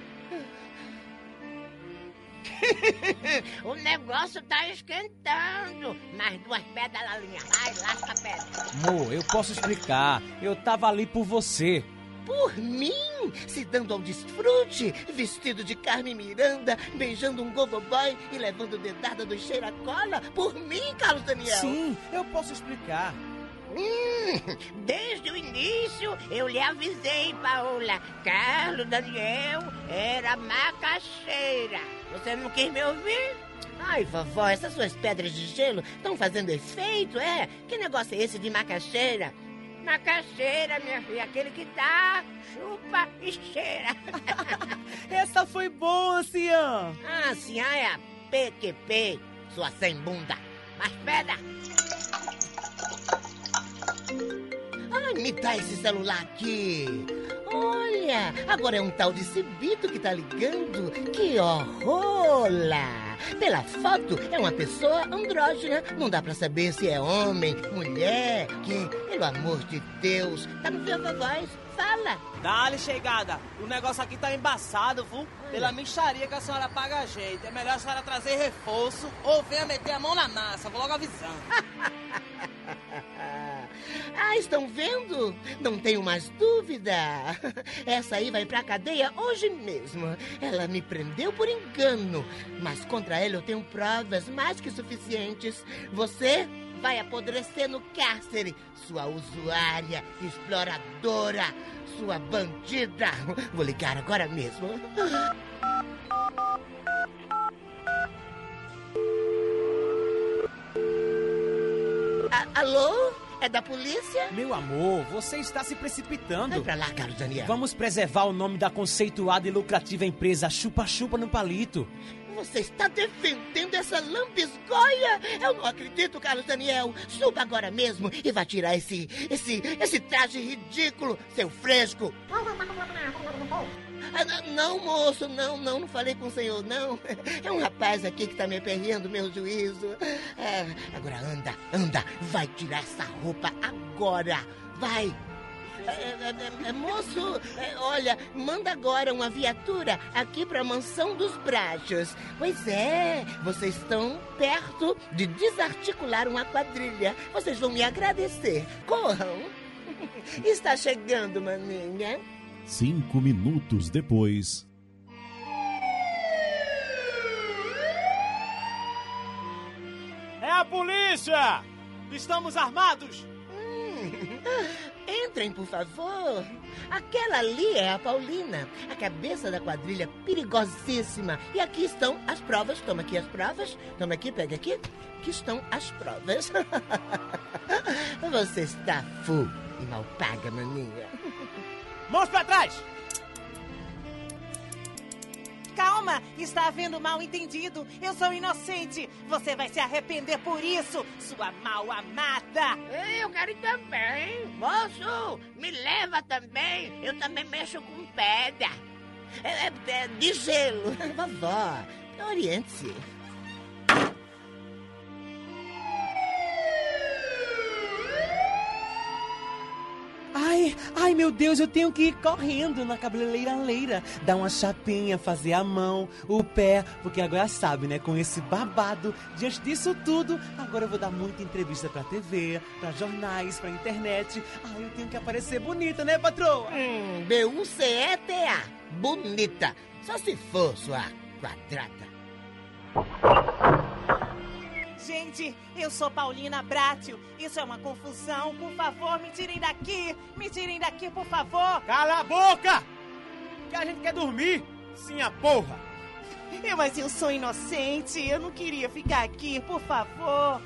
[SPEAKER 6] o negócio tá esquentando. Mais duas pedras na linha. Vai, lasca a pedra.
[SPEAKER 11] Amor, eu posso explicar. Eu tava ali por você.
[SPEAKER 4] Por mim, se dando ao desfrute, vestido de Carmen Miranda, beijando um gogo boy e levando dedada do cheira-cola. Por mim, Carlos Daniel.
[SPEAKER 11] Sim, eu posso explicar.
[SPEAKER 6] Hum, desde o início eu lhe avisei, Paola. Carlos Daniel era macaxeira. Você não quis me ouvir?
[SPEAKER 4] Ai, vovó, essas suas pedras de gelo estão fazendo efeito, é? Que negócio é esse de macaxeira?
[SPEAKER 6] Macaxeira, minha filha, aquele que dá, chupa e cheira.
[SPEAKER 3] Essa foi boa, anciã.
[SPEAKER 4] Ah, anciã é a PQP, sua sem bunda.
[SPEAKER 6] Mais pedra.
[SPEAKER 4] Ai, me dá esse celular aqui. Olha, agora é um tal de Cibito que tá ligando. Que horrola! Pela foto, é uma pessoa andrógena. Não dá pra saber se é homem, mulher, que, pelo amor de Deus, tá no viva voz. Fala!
[SPEAKER 5] Dá-lhe, chegada. O negócio aqui tá embaçado, viu? Pela micharia que a senhora paga a gente. É melhor a senhora trazer reforço ou venha meter a mão na massa. Vou logo avisando.
[SPEAKER 4] Ah, estão vendo? Não tenho mais dúvida. Essa aí vai pra cadeia hoje mesmo. Ela me prendeu por engano, mas contra ela eu tenho provas mais que suficientes. Você vai apodrecer no cárcere, sua usuária, exploradora, sua bandida. Vou ligar agora mesmo. A- alô? É da polícia?
[SPEAKER 11] Meu amor, você está se precipitando.
[SPEAKER 4] Vai pra lá, Carlos Daniel.
[SPEAKER 11] Vamos preservar o nome da conceituada e lucrativa empresa Chupa Chupa no Palito.
[SPEAKER 4] Você está defendendo essa lambisgoia? Eu não acredito, Carlos Daniel. Suba agora mesmo e vá tirar esse, esse, esse traje ridículo, seu fresco. Ah, não, moço, não, não, não falei com o senhor, não. É um rapaz aqui que tá me aperreando meu juízo. É, agora anda, anda, vai tirar essa roupa agora, vai. É, é, é, é, moço, é, olha, manda agora uma viatura aqui pra mansão dos Brachos. Pois é, vocês estão perto de desarticular uma quadrilha. Vocês vão me agradecer. Corram. Está chegando, maninha.
[SPEAKER 1] Cinco minutos depois.
[SPEAKER 19] É a polícia! Estamos armados!
[SPEAKER 4] Entrem, por favor. Aquela ali é a Paulina, a cabeça da quadrilha perigosíssima. E aqui estão as provas. Toma aqui as provas. Toma aqui, pega aqui. Aqui estão as provas. Você está full e mal paga, maninha.
[SPEAKER 19] Mãos pra trás!
[SPEAKER 32] Calma, está havendo mal entendido. Eu sou inocente. Você vai se arrepender por isso, sua mal amada.
[SPEAKER 6] Eu quero ir também. Moço, me leva também. Eu também mexo com pedra.
[SPEAKER 4] É, é- é de gelo. Vovó, oriente-se.
[SPEAKER 3] Ai, ai meu Deus, eu tenho que ir correndo na cabeleireira leira, dar uma chapinha, fazer a mão, o pé, porque agora sabe, né? Com esse babado, diante disso tudo, agora eu vou dar muita entrevista pra TV, pra jornais, pra internet. Ai, eu tenho que aparecer bonita, né, patroa?
[SPEAKER 4] Hum, B-U-C-E-T-A. Bonita. Só se for sua quadrada.
[SPEAKER 32] Gente, eu sou Paulina Brátio. Isso é uma confusão. Por favor, me tirem daqui. Me tirem daqui, por favor.
[SPEAKER 19] Cala a boca! Que a gente quer dormir, sim a porra!
[SPEAKER 32] Eu, mas eu sou inocente. Eu não queria ficar aqui, por favor.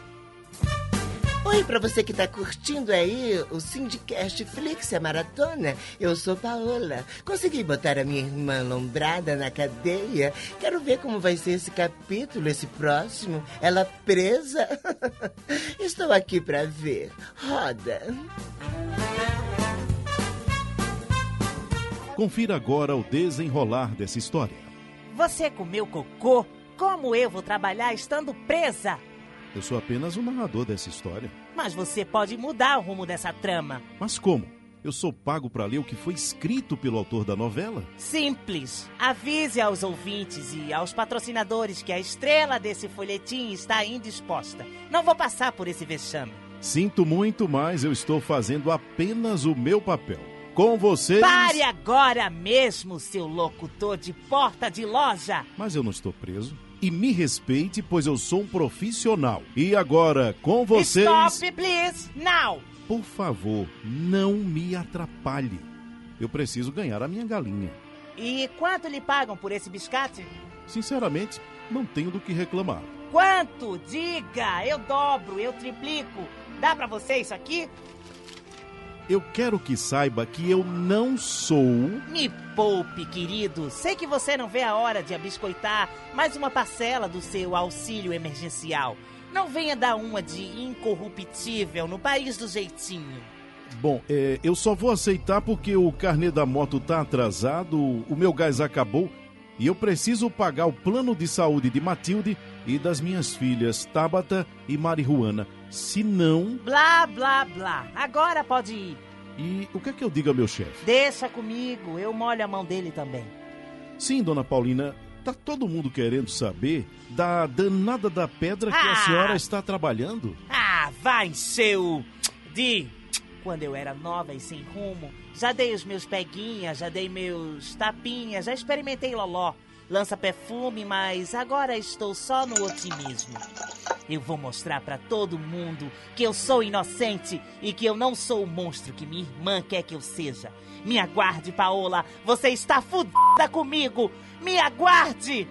[SPEAKER 4] Oi, pra você que tá curtindo aí o Syndicast Flix, a maratona. Eu sou Paola. Consegui botar a minha irmã lombrada na cadeia. Quero ver como vai ser esse capítulo, esse próximo. Ela presa. Estou aqui pra ver. Roda.
[SPEAKER 1] Confira agora o desenrolar dessa história.
[SPEAKER 32] Você comeu cocô? Como eu vou trabalhar estando presa?
[SPEAKER 1] Eu sou apenas o narrador dessa história.
[SPEAKER 32] Mas você pode mudar o rumo dessa trama.
[SPEAKER 1] Mas como? Eu sou pago para ler o que foi escrito pelo autor da novela?
[SPEAKER 7] Simples. Avise aos ouvintes e aos patrocinadores que a estrela desse folhetim está indisposta. Não vou passar por esse vexame.
[SPEAKER 1] Sinto muito, mas eu estou fazendo apenas o meu papel. Com vocês.
[SPEAKER 7] Pare agora mesmo, seu locutor de porta de loja.
[SPEAKER 1] Mas eu não estou preso. E me respeite, pois eu sou um profissional. E agora, com vocês.
[SPEAKER 7] Stop, please, now.
[SPEAKER 1] Por favor, não me atrapalhe. Eu preciso ganhar a minha galinha.
[SPEAKER 7] E quanto lhe pagam por esse biscate?
[SPEAKER 1] Sinceramente, não tenho do que reclamar.
[SPEAKER 7] Quanto? Diga! Eu dobro, eu triplico. Dá pra você isso aqui?
[SPEAKER 1] Eu quero que saiba que eu não sou.
[SPEAKER 7] Me poupe, querido. Sei que você não vê a hora de abiscoitar mais uma parcela do seu auxílio emergencial. Não venha dar uma de incorruptível no país do jeitinho.
[SPEAKER 1] Bom, é, eu só vou aceitar porque o carnê da moto tá atrasado, o meu gás acabou e eu preciso pagar o plano de saúde de Matilde e das minhas filhas Tabata e Marihuana. Se não.
[SPEAKER 7] Blá, blá, blá. Agora pode ir.
[SPEAKER 1] E o que é que eu digo ao meu chefe?
[SPEAKER 7] Deixa comigo, eu molho a mão dele também.
[SPEAKER 1] Sim, dona Paulina, tá todo mundo querendo saber da danada da pedra que a
[SPEAKER 7] Ah!
[SPEAKER 1] senhora está trabalhando?
[SPEAKER 7] Ah, vai seu. De. Quando eu era nova e sem rumo, já dei os meus peguinhas, já dei meus tapinhas, já experimentei loló, lança perfume, mas agora estou só no otimismo. Eu vou mostrar pra todo mundo que eu sou inocente e que eu não sou o monstro que minha irmã quer que eu seja. Me aguarde, Paola, você está fudida comigo. Me aguarde!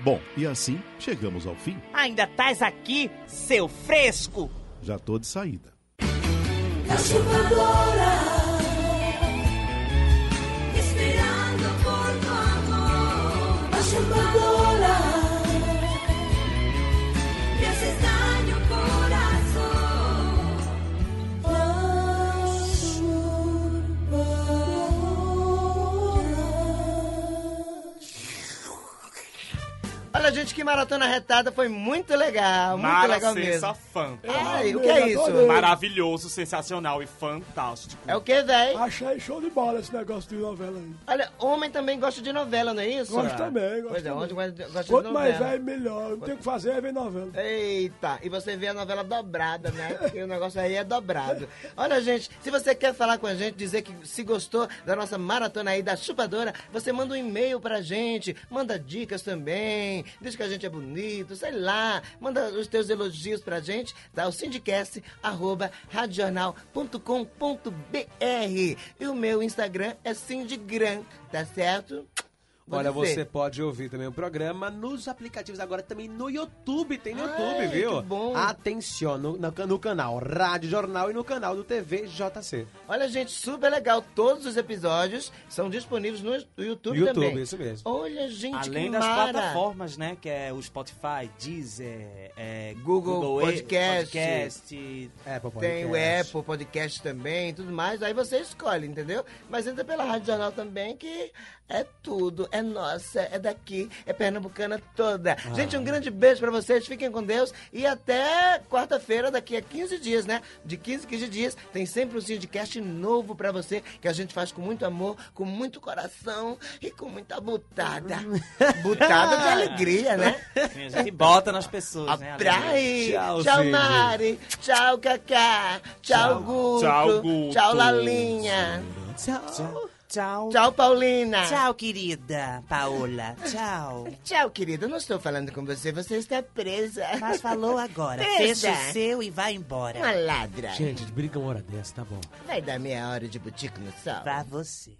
[SPEAKER 1] Bom, e assim chegamos ao fim.
[SPEAKER 7] Ainda estás aqui, seu fresco?
[SPEAKER 1] Já tô de saída.
[SPEAKER 33] A
[SPEAKER 4] maratona retada foi muito legal, muito
[SPEAKER 9] Mara
[SPEAKER 4] legal
[SPEAKER 9] sensa
[SPEAKER 4] mesmo.
[SPEAKER 9] fantástico.
[SPEAKER 4] Ai, o que é isso?
[SPEAKER 9] Maravilhoso, sensacional e fantástico.
[SPEAKER 4] É o que, véi?
[SPEAKER 34] Achei show de bola esse negócio de novela aí.
[SPEAKER 4] Olha, homem também gosta de novela, não é isso?
[SPEAKER 34] Gosto também, gosto
[SPEAKER 4] Pois é,
[SPEAKER 34] também.
[SPEAKER 4] onde gosta de
[SPEAKER 34] Quanto
[SPEAKER 4] novela.
[SPEAKER 34] mais velho, melhor. Não tem o que fazer, é ver novela.
[SPEAKER 4] Eita, e você vê a novela dobrada, né? Porque o negócio aí é dobrado. Olha, gente, se você quer falar com a gente, dizer que se gostou da nossa maratona aí da chupadora, você manda um e-mail pra gente, manda dicas também, diz que a gente é bonito, sei lá, manda os teus elogios pra gente, tá? O sindicast, arroba, e o meu Instagram é Sindigram, tá certo?
[SPEAKER 3] Olha,
[SPEAKER 4] Pode ser.
[SPEAKER 3] você pode ouvir também o programa nos aplicativos, agora também no YouTube, tem no
[SPEAKER 4] Ai,
[SPEAKER 3] YouTube, viu?
[SPEAKER 4] que bom.
[SPEAKER 3] Atenção, no, no, no canal Rádio Jornal e no canal do TV JC.
[SPEAKER 4] Olha, gente, super legal. Todos os episódios são disponíveis no YouTube,
[SPEAKER 3] YouTube,
[SPEAKER 4] também.
[SPEAKER 3] isso mesmo.
[SPEAKER 4] Olha, gente,
[SPEAKER 35] Além
[SPEAKER 4] que
[SPEAKER 35] das
[SPEAKER 4] mara.
[SPEAKER 35] plataformas, né? Que é o Spotify, Deezer, é,
[SPEAKER 4] Google,
[SPEAKER 35] E-
[SPEAKER 4] Podcast.
[SPEAKER 35] Podcast.
[SPEAKER 4] Tem o Apple Podcast também, tudo mais. Aí você escolhe, entendeu? Mas entra pela Rádio Jornal também, que é tudo, é nossa, é daqui, é pernambucana toda.
[SPEAKER 35] Ah.
[SPEAKER 4] Gente, um grande beijo pra vocês, fiquem com Deus e até quarta-feira, daqui a 15 dias, né? De 15 a 15 dias, tem sempre um Sindicast novo pra você, que a gente faz com muito amor, com muito coração e com muita butada. butada de alegria, né?
[SPEAKER 35] A gente bota nas pessoas, né?
[SPEAKER 4] Praí.
[SPEAKER 35] Tchau,
[SPEAKER 4] Tchau,
[SPEAKER 35] Cid.
[SPEAKER 4] Mari. Tchau, Cacá. Tchau, Guto.
[SPEAKER 35] Tchau, Guto.
[SPEAKER 4] Tchau, Lalinha.
[SPEAKER 35] Tchau. Tchau.
[SPEAKER 4] Tchau, Paulina.
[SPEAKER 7] Tchau, querida Paola. Tchau.
[SPEAKER 4] Tchau, querida. Eu não estou falando com você. Você está presa.
[SPEAKER 7] Mas falou agora.
[SPEAKER 4] Presa.
[SPEAKER 7] Fecha o seu e vai embora.
[SPEAKER 4] Uma ladra.
[SPEAKER 3] Gente, brinca uma hora dessa, tá bom.
[SPEAKER 4] Vai dar meia hora de butico no sol.
[SPEAKER 7] Pra você.